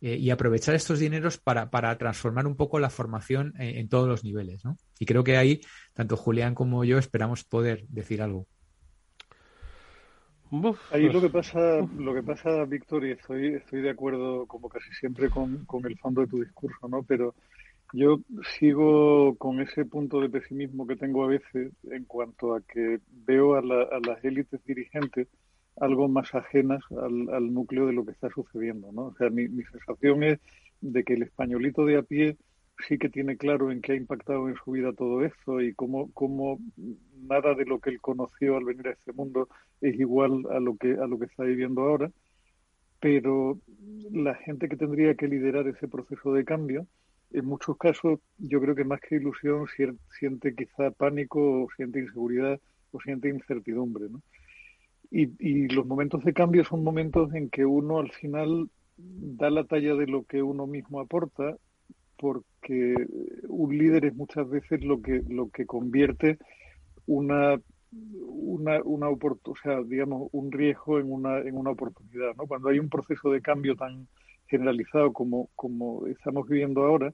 eh, y aprovechar estos dineros para, para, transformar un poco la formación en, en todos los niveles, ¿no? Y creo que ahí tanto Julián como yo esperamos poder decir algo. Ahí lo pues, que pasa, lo que pasa, Víctor, y estoy, estoy de acuerdo como casi siempre con, con el fondo de tu discurso, ¿no? Pero yo sigo con ese punto de pesimismo que tengo a veces en cuanto a que veo a, a las élites dirigentes algo más ajenas al, al, núcleo de lo que está sucediendo, ¿no? O sea, mi, mi sensación es de que el españolito de a pie sí que tiene claro en qué ha impactado en su vida todo esto y cómo, cómo nada de lo que él conoció al venir a este mundo es igual a lo que a lo que está viviendo ahora pero la gente que tendría que liderar ese proceso de cambio en muchos casos yo creo que más que ilusión siente quizá pánico o siente inseguridad o siente incertidumbre ¿no? y, y los momentos de cambio son momentos en que uno al final da la talla de lo que uno mismo aporta porque un líder es muchas veces lo que lo que convierte una una, una o sea, digamos, un riesgo en una, en una oportunidad, ¿no? Cuando hay un proceso de cambio tan generalizado como, como estamos viviendo ahora,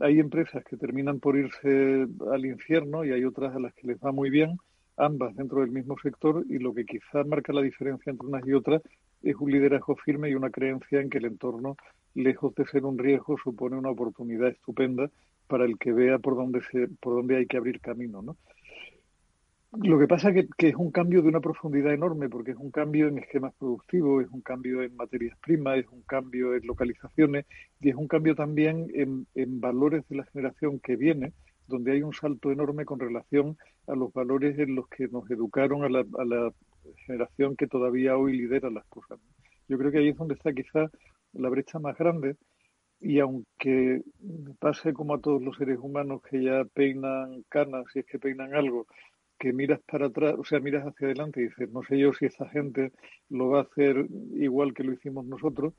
hay empresas que terminan por irse al infierno y hay otras a las que les va muy bien, ambas dentro del mismo sector, y lo que quizás marca la diferencia entre unas y otras es un liderazgo firme y una creencia en que el entorno, lejos de ser un riesgo, supone una oportunidad estupenda para el que vea por dónde, se, por dónde hay que abrir camino. ¿no? Lo que pasa es que, es un cambio de una profundidad enorme, porque es un cambio en esquemas productivos, es un cambio en materias primas, es un cambio en localizaciones y es un cambio también en, en valores de la generación que viene, donde hay un salto enorme con relación a los valores en los que nos educaron a la, generación que todavía hoy lidera las cosas. Yo creo que ahí es donde está quizá la brecha más grande y aunque pase como a todos los seres humanos que ya peinan canas, si es que peinan algo, que miras para atrás, o sea, miras hacia adelante y dices, no sé yo si esa gente lo va a hacer igual que lo hicimos nosotros,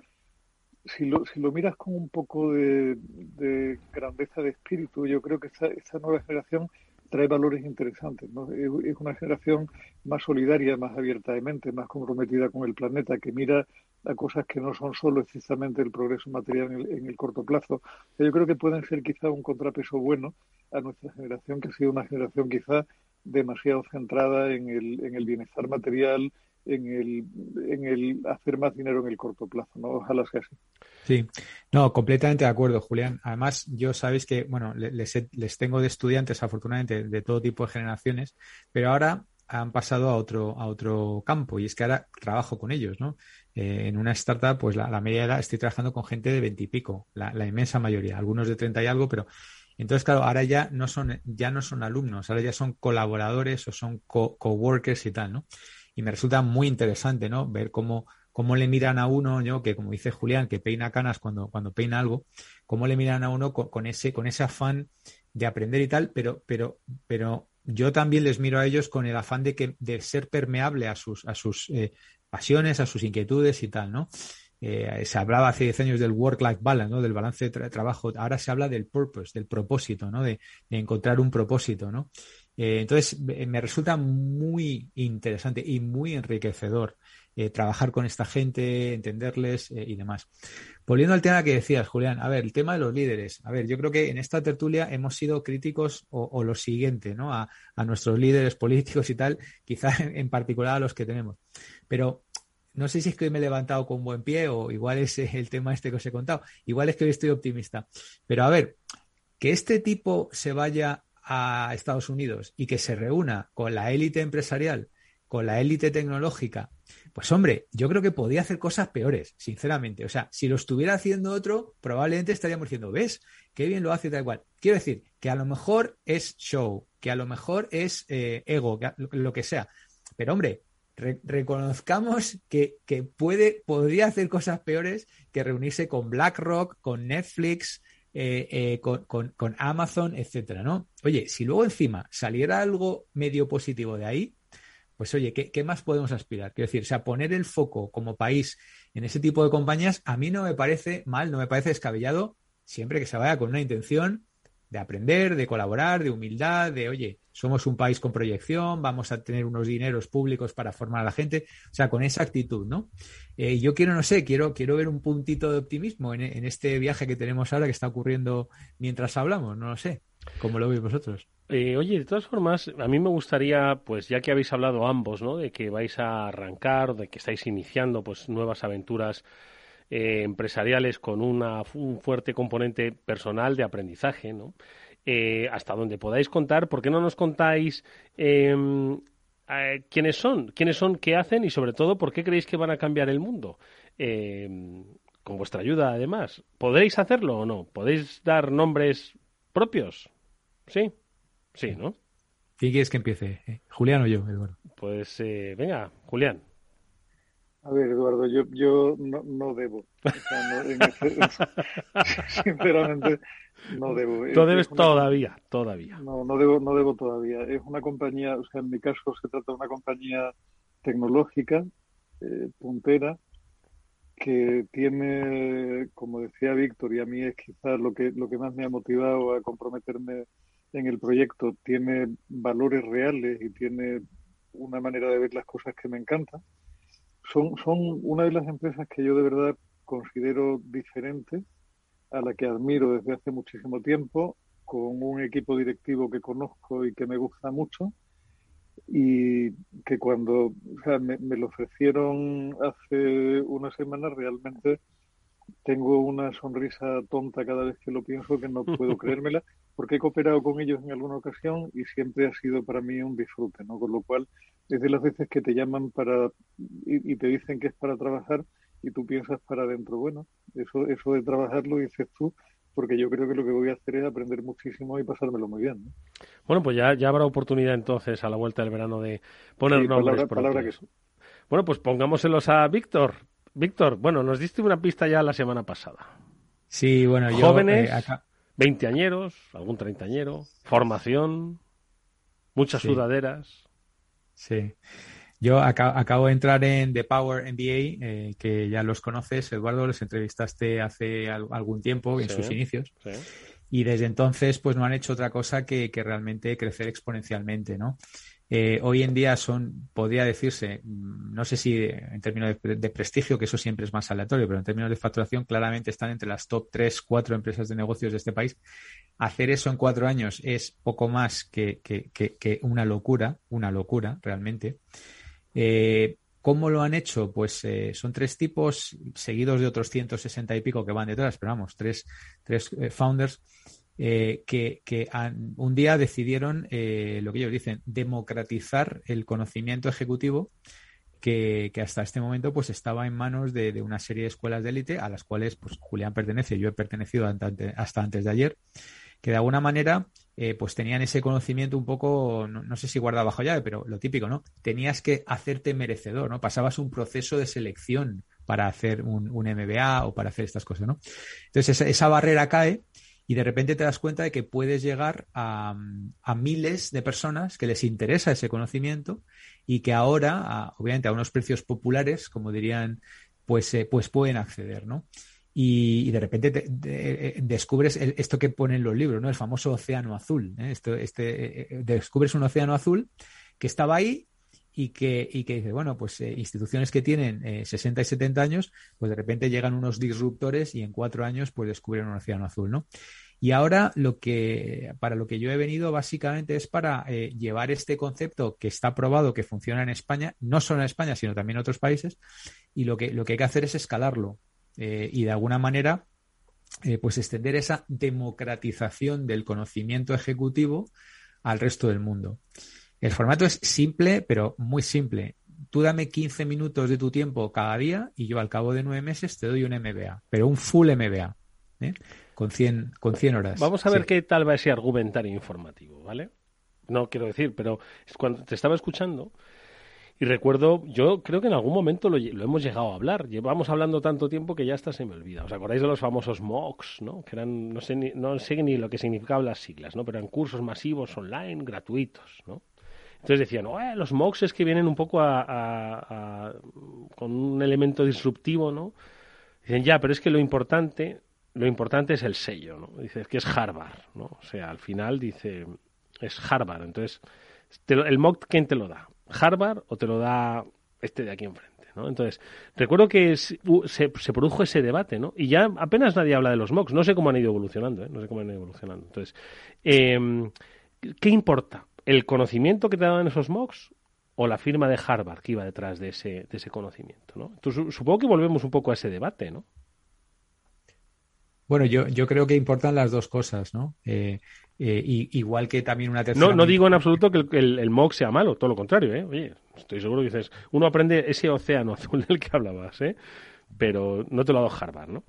si lo, si lo miras con un poco de, de grandeza de espíritu, yo creo que esta, esta nueva generación trae valores interesantes. ¿no? Es una generación más solidaria, más abierta de mente, más comprometida con el planeta, que mira a cosas que no son solo precisamente el progreso material en el, en el corto plazo. yo creo que pueden ser quizá un contrapeso bueno a nuestra generación, que ha sido una generación quizá demasiado centrada en el, en el bienestar material, en el, en el hacer más dinero en el corto plazo, ¿no? Ojalá sea así. Sí, no, completamente de acuerdo, Julián. Además, yo sabéis que, bueno, les, les tengo de estudiantes, afortunadamente, de todo tipo de generaciones, pero ahora han pasado a otro, a otro campo y es que ahora trabajo con ellos, ¿no? Eh, en una startup, pues la, media edad estoy trabajando con gente de veintipico, la, la inmensa mayoría, algunos de treinta y algo, pero entonces, claro, ahora ya no son, ya no son alumnos, ahora ya son colaboradores o son coworkers y tal, ¿no? Y me resulta muy interesante, ¿no? Ver cómo, cómo le miran a uno, yo que como dice Julián, que peina canas cuando, cuando peina algo, cómo le miran a uno con, ese, con ese afán de aprender y tal, pero, pero, pero yo también les miro a ellos con el afán de que, de ser permeable a sus, a sus eh, pasiones, a sus inquietudes y tal, ¿no? Eh, se hablaba hace 10 años del work-life balance, ¿no? Del balance de trabajo. Ahora se habla del purpose, del propósito, ¿no? De, de encontrar un propósito, ¿no? Eh, entonces, me resulta muy interesante y muy enriquecedor eh, trabajar con esta gente, entenderles eh, y demás. Volviendo al tema que decías, Julián, a ver, el tema de los líderes. A ver, yo creo que en esta tertulia hemos sido críticos o, lo siguiente, ¿no? A, nuestros líderes políticos y tal, quizá en, particular a los que tenemos. Pero no sé si es que hoy me he levantado con buen pie o igual es el tema este que os he contado. Igual es que hoy estoy optimista. Pero a ver, que este tipo se vaya a Estados Unidos y que se reúna con la élite empresarial, con la élite tecnológica, pues hombre, yo creo que podía hacer cosas peores, sinceramente. O sea, si lo estuviera haciendo otro, probablemente estaríamos diciendo, ¿ves? Qué bien lo hace tal cual. Quiero decir, que a lo mejor es show, que a lo mejor es eh, ego, lo que sea. Pero hombre, reconozcamos que, que, puede, podría hacer cosas peores que reunirse con BlackRock, con Netflix, eh, eh, con, con, Amazon, etcétera, ¿no? Oye, si luego encima saliera algo medio positivo de ahí, pues oye, ¿qué, ¿qué, más podemos aspirar? Quiero decir, o sea, poner el foco como país en ese tipo de compañías, a mí no me parece mal, no me parece descabellado, siempre que se vaya con una intención de aprender, de colaborar, de humildad, de, oye, somos un país con proyección, vamos a tener unos dineros públicos para formar a la gente, o sea, con esa actitud, ¿no? Eh, yo quiero, no sé, quiero, quiero ver un puntito de optimismo en, este viaje que tenemos ahora que está ocurriendo mientras hablamos, no lo sé. ¿Cómo lo veis vosotros? Eh, oye, de todas formas, a mí me gustaría, pues ya que habéis hablado ambos, ¿no? De que vais a arrancar, de que estáis iniciando, pues nuevas aventuras eh, empresariales con una, un fuerte componente personal de aprendizaje, ¿no? Eh, hasta donde podáis contar, ¿por qué no nos contáis em, quiénes son, quiénes son, qué hacen y sobre todo por qué creéis que van a cambiar el mundo? Em, con vuestra ayuda, además. ¿Podréis hacerlo o no? ¿Podéis dar nombres propios? ¿Sí? Sí, ¿no? ¿Quién quieres que empiece? ¿Eh? ¿Julián o yo, Eduardo? Pues eh, venga, Julián. A ver, Eduardo, yo, yo no, no debo. sinceramente, no debo. No debes todavía, todavía. No, no debo, no debo todavía. Es una compañía, o sea, en mi caso se trata de una compañía tecnológica, eh, puntera, que tiene, como decía Víctor, y a mí es quizás lo que, lo que más me ha motivado a comprometerme en el proyecto, tiene valores reales y tiene una manera de ver las cosas que me encanta. Son, son una de las empresas que yo de verdad considero diferente, a la que admiro desde hace muchísimo tiempo, con un equipo directivo que conozco y que me gusta mucho y que cuando me, lo ofrecieron hace una semana realmente tengo una sonrisa tonta cada vez que lo pienso que no puedo creérmela porque he cooperado con ellos en alguna ocasión y siempre ha sido para mí un disfrute, ¿no? Con lo cual es de las veces que te llaman para y, y te dicen que es para trabajar y tú piensas para adentro, bueno, eso eso de trabajar lo dices tú porque yo creo que lo que voy a hacer es aprender muchísimo y pasármelo muy bien. Bueno, pues ya, ya habrá oportunidad entonces a la vuelta del verano de poner nombres palabra, que Bueno, pues pongámoselos a Víctor. Víctor, bueno, nos diste una pista ya la semana pasada. Sí, bueno, yo... Jóvenes, eh, acá... veinteañeros, algún treintañero, formación, muchas sudaderas. Sí. Yo acabo de entrar en The Power MBA, eh, que ya los conoces, Eduardo, les entrevistaste hace algún tiempo, en sus inicios. Y desde entonces, pues no han hecho otra cosa que, realmente crecer exponencialmente, ¿no? Eh, hoy en día son, podría decirse, mm, no sé si en términos de, prestigio, que eso siempre es más aleatorio, pero en términos de facturación, claramente están entre las top 3, 4 empresas de negocios de este país. Hacer eso en cuatro años es poco más que, una locura, una locura realmente. Eh, ¿Cómo lo han hecho? Pues eh, son tres tipos, seguidos de otros 160 y pico que van detrás, pero vamos, tres, tres founders que, un día decidieron, lo que ellos dicen, democratizar el conocimiento ejecutivo que, hasta este momento pues estaba en manos de, una serie de escuelas de élite a las cuales pues Julián pertenece, yo he pertenecido hasta antes de ayer, que de alguna manera eh, pues tenían ese conocimiento un poco, no, sé si guardado bajo llave, pero lo típico, ¿no? Tenías que hacerte merecedor, ¿no? Pasabas un proceso de selección para hacer un, MBA o para hacer estas cosas, ¿no? Entonces esa, barrera cae y de repente te das cuenta de que puedes llegar a, miles de personas que les interesa ese conocimiento y que ahora, obviamente a unos precios populares, como dirían, pues, eh, pues pueden acceder, ¿no? y, de repente eh, descubres esto que ponen los libros, ¿no? El famoso océano azul. ¿eh? Esto, este, eh, descubres un océano azul que estaba ahí y que, y que dice, bueno, pues instituciones que tienen 60 y 70 años, pues de repente llegan unos disruptores y en cuatro años pues descubren un océano azul, ¿no? Y ahora lo que, para lo que yo he venido básicamente es para llevar este concepto que está probado, que funciona en España, no solo en España, sino también en otros países, y lo que, lo que hay que hacer es escalarlo. Eh, y de alguna manera eh, pues extender esa democratización del conocimiento ejecutivo al resto del mundo. El formato es simple, pero muy simple. Tú dame 15 minutos de tu tiempo cada día y yo al cabo de nueve meses te doy un MBA, pero un full MBA, ¿eh? Con, 100, con 100 horas. Vamos a ver qué tal va ese argumentario informativo, ¿vale? No quiero decir, pero cuando te estaba escuchando, y recuerdo, yo creo que en algún momento lo, hemos llegado a hablar. Llevamos hablando tanto tiempo que ya hasta se me olvida. ¿Os acordáis de los famosos MOOCs, no? Que eran, no sé, ni, no sé ni lo que significaban las siglas, ¿no? Pero eran cursos masivos online, gratuitos, ¿no? Entonces decían, eh, los MOOCs es que vienen un poco a, con un elemento disruptivo, ¿no? Dicen, ya, pero es que lo importante, lo importante es el sello, ¿no? Dice, que es Harvard, ¿no? O sea, al final dice, es Harvard. Entonces, ¿el MOOC quién te lo da? Harvard o te lo da este de aquí enfrente? ¿no? Entonces, recuerdo que se, produjo ese debate, ¿no? Y ya apenas nadie habla de los MOOCs. No sé cómo han ido evolucionando, ¿eh? No sé cómo han ido evolucionando. Entonces, eh, ¿qué importa? ¿El conocimiento que te daban esos MOOCs o la firma de Harvard que iba detrás de ese, de ese conocimiento, ¿no? Entonces, supongo que volvemos un poco a ese debate, ¿no? Bueno, yo, yo creo que importan las dos cosas, ¿no? Eh, eh, igual que también una tercera. No, no digo en absoluto que el, el, MOOC sea malo, todo lo contrario, ¿eh? Oye, estoy seguro que dices, uno aprende ese océano azul del que hablabas, ¿eh? Pero no te lo ha dado Harvard, ¿no?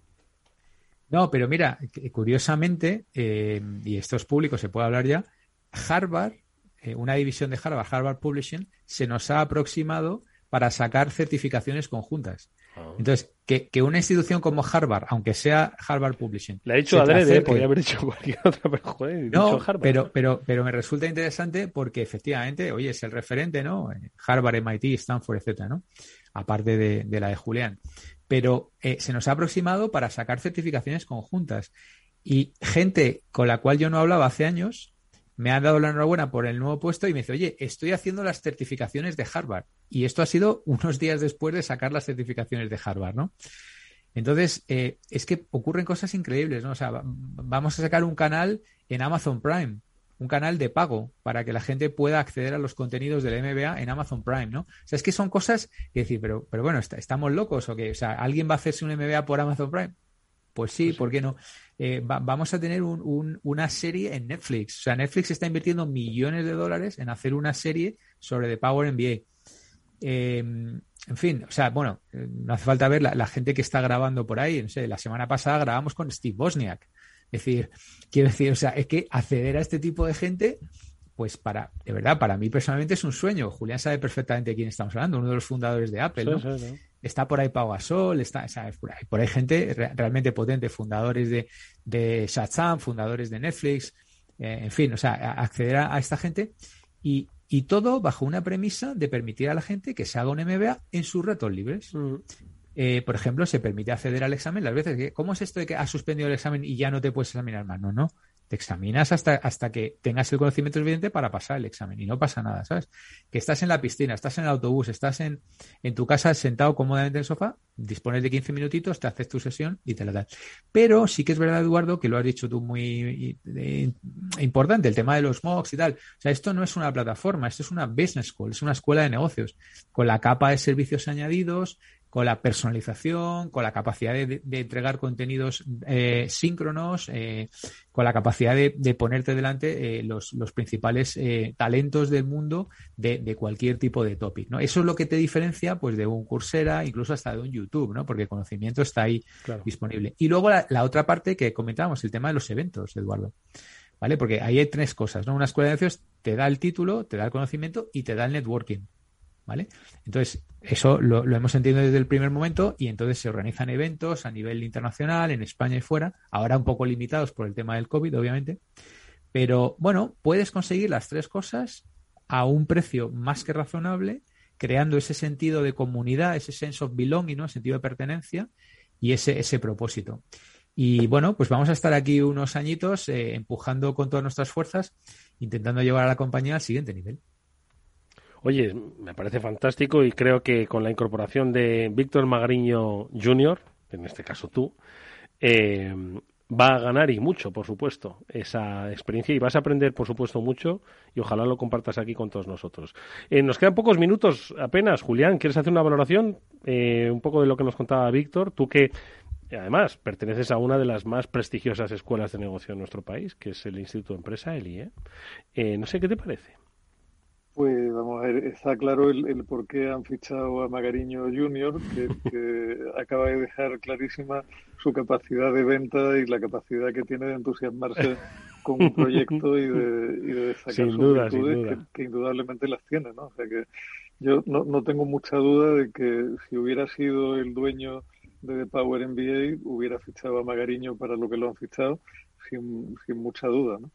No, pero mira, curiosamente, eh, y esto es público, se puede hablar ya, Harvard, una división de Harvard, Harvard Publishing, se nos ha aproximado para sacar certificaciones conjuntas. Ah. Entonces, que, una institución como Harvard, aunque sea Harvard Publishing. Le ha dicho adrede, podría haber dicho cualquier otra, pero joder, no, Pero, pero, pero me resulta interesante porque efectivamente, oye, es el referente, ¿no? Harvard, MIT, Stanford, etcétera, ¿no? Aparte de, la de Julián. Pero eh, se nos ha aproximado para sacar certificaciones conjuntas. Y gente con la cual yo no hablaba hace años, me ha dado la enhorabuena por el nuevo puesto y me dice, oye, estoy haciendo las certificaciones de Harvard. Y esto ha sido unos días después de sacar las certificaciones de Harvard, ¿no? Entonces, eh, es que ocurren cosas increíbles, ¿no? O sea, vamos a sacar un canal en Amazon Prime, un canal de pago para que la gente pueda acceder a los contenidos del MBA en Amazon Prime, ¿no? O sea, es que son cosas que decir, pero, pero bueno, ¿estamos locos o qué? O sea, ¿alguien va a hacerse un MBA por Amazon Prime? Pues sí, pues ¿por qué no? Eh, vamos a tener una serie en Netflix. O sea, Netflix está invirtiendo millones de dólares en hacer una serie sobre The Power MBA. Em, en fin, o sea, bueno, eh, no hace falta ver la, gente que está grabando por ahí. No sé, la semana pasada grabamos con Steve Bosniak. Es decir, quiero decir, o sea, es que acceder a este tipo de gente, pues para, de verdad, para mí personalmente es un sueño. Julián sabe perfectamente de quién estamos hablando, uno de los fundadores de Apple, ¿no? Está por ahí Pau Gasol, está, por, ahí, por ahí gente realmente potente, fundadores de, de Shazam, fundadores de Netflix, eh, en fin, o sea, acceder a, esta gente y, y, todo bajo una premisa de permitir a la gente que se haga un MBA en sus retos libres. Mm. Eh, por ejemplo, se permite acceder al examen las veces que, ¿cómo es esto de que has suspendido el examen y ya no te puedes examinar más? No, no te examinas hasta, hasta que tengas el conocimiento suficiente para pasar el examen y no pasa nada, ¿sabes? Que estás en la piscina, estás en el autobús, estás en, en tu casa sentado cómodamente en el sofá, dispones de 15 minutitos, te haces tu sesión y te la das. Pero sí que es verdad, Eduardo, que lo has dicho tú muy importante, el tema de los MOOCs y tal. O sea, esto no es una plataforma, esto es una business school, es una escuela de negocios, con la capa de servicios añadidos, con la personalización, con la capacidad de, entregar contenidos eh, síncronos, eh, con la capacidad de, ponerte delante eh, los, principales talentos del mundo de, cualquier tipo de topic. ¿no? Eso es lo que te diferencia pues, de un Coursera, incluso hasta de un YouTube, ¿no? porque el conocimiento está ahí disponible. Y luego la, la, otra parte que comentábamos, el tema de los eventos, Eduardo. ¿Vale? Porque ahí hay tres cosas. ¿no? Una escuela de negocios te da el título, te da el conocimiento y te da el networking. ¿Vale? Entonces, eso lo, hemos entendido desde el primer momento y entonces se organizan eventos a nivel internacional, en España y fuera, ahora un poco limitados por el tema del COVID, obviamente, pero bueno, puedes conseguir las tres cosas a un precio más que razonable, creando ese sentido de comunidad, ese sense of belonging, ¿no? sentido de pertenencia y ese, ese propósito. Y bueno, pues vamos a estar aquí unos añitos eh, empujando con todas nuestras fuerzas, intentando llevar a la compañía al siguiente nivel. Oye, me parece fantástico y creo que con la incorporación de Víctor Magariño Jr., en este caso tú, eh, va a ganar y mucho, por supuesto, esa experiencia y vas a aprender, por supuesto, mucho y ojalá lo compartas aquí con todos nosotros. Eh, nos quedan pocos minutos apenas. Julián, ¿quieres hacer una valoración? Eh, un poco de lo que nos contaba Víctor. Tú que, además, perteneces a una de las más prestigiosas escuelas de negocio en nuestro país, que es el Instituto de Empresa, el IE. no sé qué te parece. Pues vamos a ver, está claro el, por qué han fichado a Magariño Junior, que, acaba de dejar clarísima su capacidad de venta y la capacidad que tiene de entusiasmarse con un proyecto y de, y de sacar sus virtudes Que, indudablemente las tiene, ¿no? O sea que yo no, no tengo mucha duda de que si hubiera sido el dueño de The Power MBA, hubiera fichado a Magariño para lo que lo han fichado, sin, sin mucha duda, ¿no?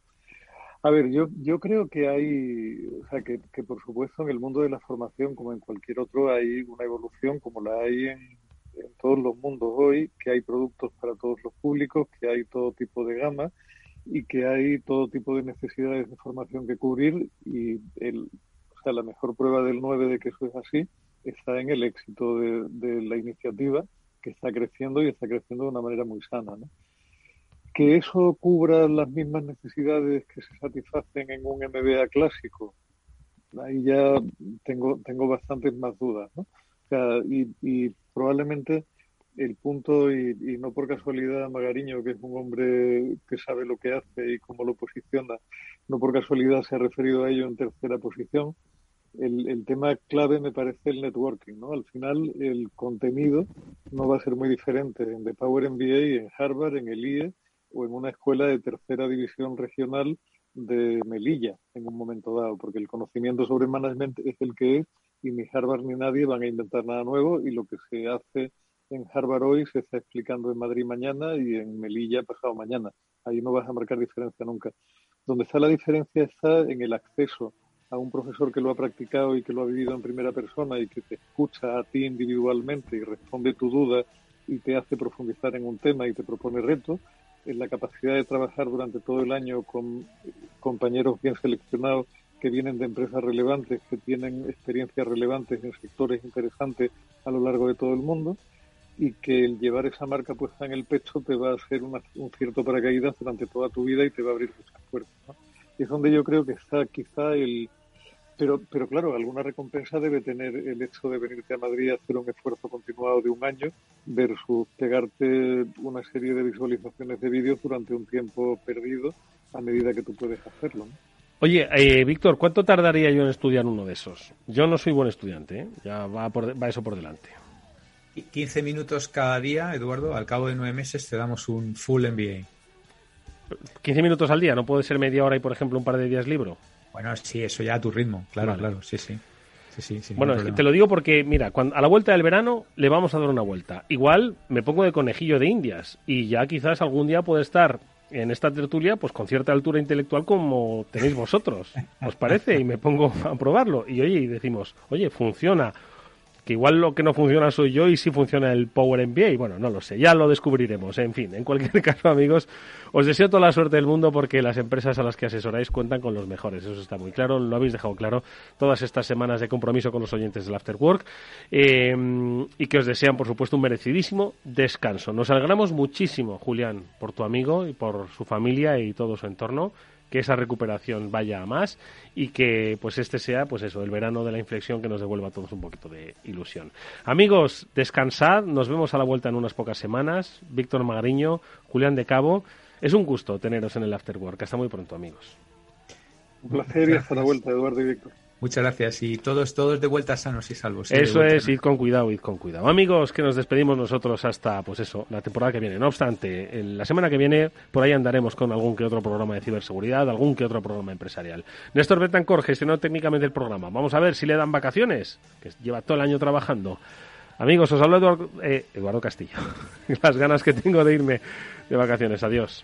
A ver, yo, yo creo que hay, o sea, que, que, por supuesto en el mundo de la formación, como en cualquier otro, hay una evolución como la hay en, todos los mundos hoy, que hay productos para todos los públicos, que hay todo tipo de gama y que hay todo tipo de necesidades de formación que cubrir y el, o sea, la mejor prueba del 9 de que eso es así está en el éxito de, la iniciativa que está creciendo y está creciendo de una manera muy sana. Que eso cubra las mismas necesidades que se satisfacen en un MBA clásico, ahí ya tengo, tengo bastantes más dudas. ¿no? y, probablemente el punto, y, no por casualidad Magariño, que es un hombre que sabe lo que hace y cómo lo posiciona, no por casualidad se ha referido a ello en tercera posición, el, el, tema clave me parece el networking, ¿no? Al final el contenido no va a ser muy diferente en The Power MBA, en Harvard, en el IE o en una escuela de tercera división regional de Melilla en un momento dado, porque el conocimiento sobre management es el que es y ni Harvard ni nadie van a inventar nada nuevo y lo que se hace en Harvard hoy se está explicando en Madrid mañana y en Melilla pasado mañana. Ahí no vas a marcar diferencia nunca. Donde está la diferencia está en el acceso a un profesor que lo ha practicado y que lo ha vivido en primera persona y que te escucha a ti individualmente y responde tu duda y te hace profundizar en un tema y te propone retos, en la capacidad de trabajar durante todo el año con compañeros bien seleccionados que vienen de empresas relevantes, que tienen experiencias relevantes en sectores interesantes a lo largo de todo el mundo y que el llevar esa marca puesta en el pecho te va a hacer un cierto paracaídas durante toda tu vida y te va a abrir muchas puertas. Y es donde yo creo que está quizá el... Pero, pero claro, alguna recompensa debe tener el hecho de venirte a Madrid a hacer un esfuerzo continuado de un año versus pegarte una serie de visualizaciones de vídeos durante un tiempo perdido a medida que tú puedes hacerlo. ¿no? Oye, eh, Víctor, ¿cuánto tardaría yo en estudiar uno de esos? Yo no soy buen estudiante, ¿eh? ya va, por, va eso por delante. 15 minutos cada día, Eduardo, al cabo de nueve meses te damos un full MBA. 15 minutos al día, ¿no puede ser media hora y, por ejemplo, un par de días libro? Bueno, sí, eso ya a tu ritmo, claro, claro, sí, sí. sí, sí bueno, te lo digo porque, mira, cuando, a la vuelta del verano le vamos a dar una vuelta. Igual me pongo de conejillo de indias y ya quizás algún día puede estar en esta tertulia, pues con cierta altura intelectual como tenéis vosotros, ¿os parece? Y me pongo a probarlo. Y oye, y decimos, oye, funciona que igual lo que no funciona soy yo y sí funciona el Power MBA. Y bueno, no lo sé, ya lo descubriremos. En fin, en cualquier caso, amigos, os deseo toda la suerte del mundo porque las empresas a las que asesoráis cuentan con los mejores. Eso está muy claro, lo habéis dejado claro todas estas semanas de compromiso con los oyentes del After Work eh, y que os desean, por supuesto, un merecidísimo descanso. Nos alegramos muchísimo, Julián, por tu amigo y por su familia y todo su entorno que esa recuperación vaya a más y que pues este sea pues eso el verano de la inflexión que nos devuelva a todos un poquito de ilusión. Amigos descansad. Nos vemos a la vuelta en unas pocas semanas. Víctor Magariño Julián de Cabo es un gusto teneros en el Afterwork hasta muy pronto amigos. Un placer y hasta la vuelta Eduardo y Víctor Muchas gracias y todos, todos de vuelta sanos y salvos. Eso es, id con cuidado, id con cuidado. Amigos, que nos despedimos nosotros hasta, pues eso, la temporada que viene. No obstante, la semana que viene por ahí andaremos con algún que otro programa de ciberseguridad, algún que otro programa empresarial. Néstor Betancor gestionó técnicamente el programa. Vamos a ver si le dan vacaciones, que lleva todo el año trabajando. Amigos, os hablo Eduardo, eh, Eduardo Castillo. Las ganas que tengo de irme de vacaciones. Adiós.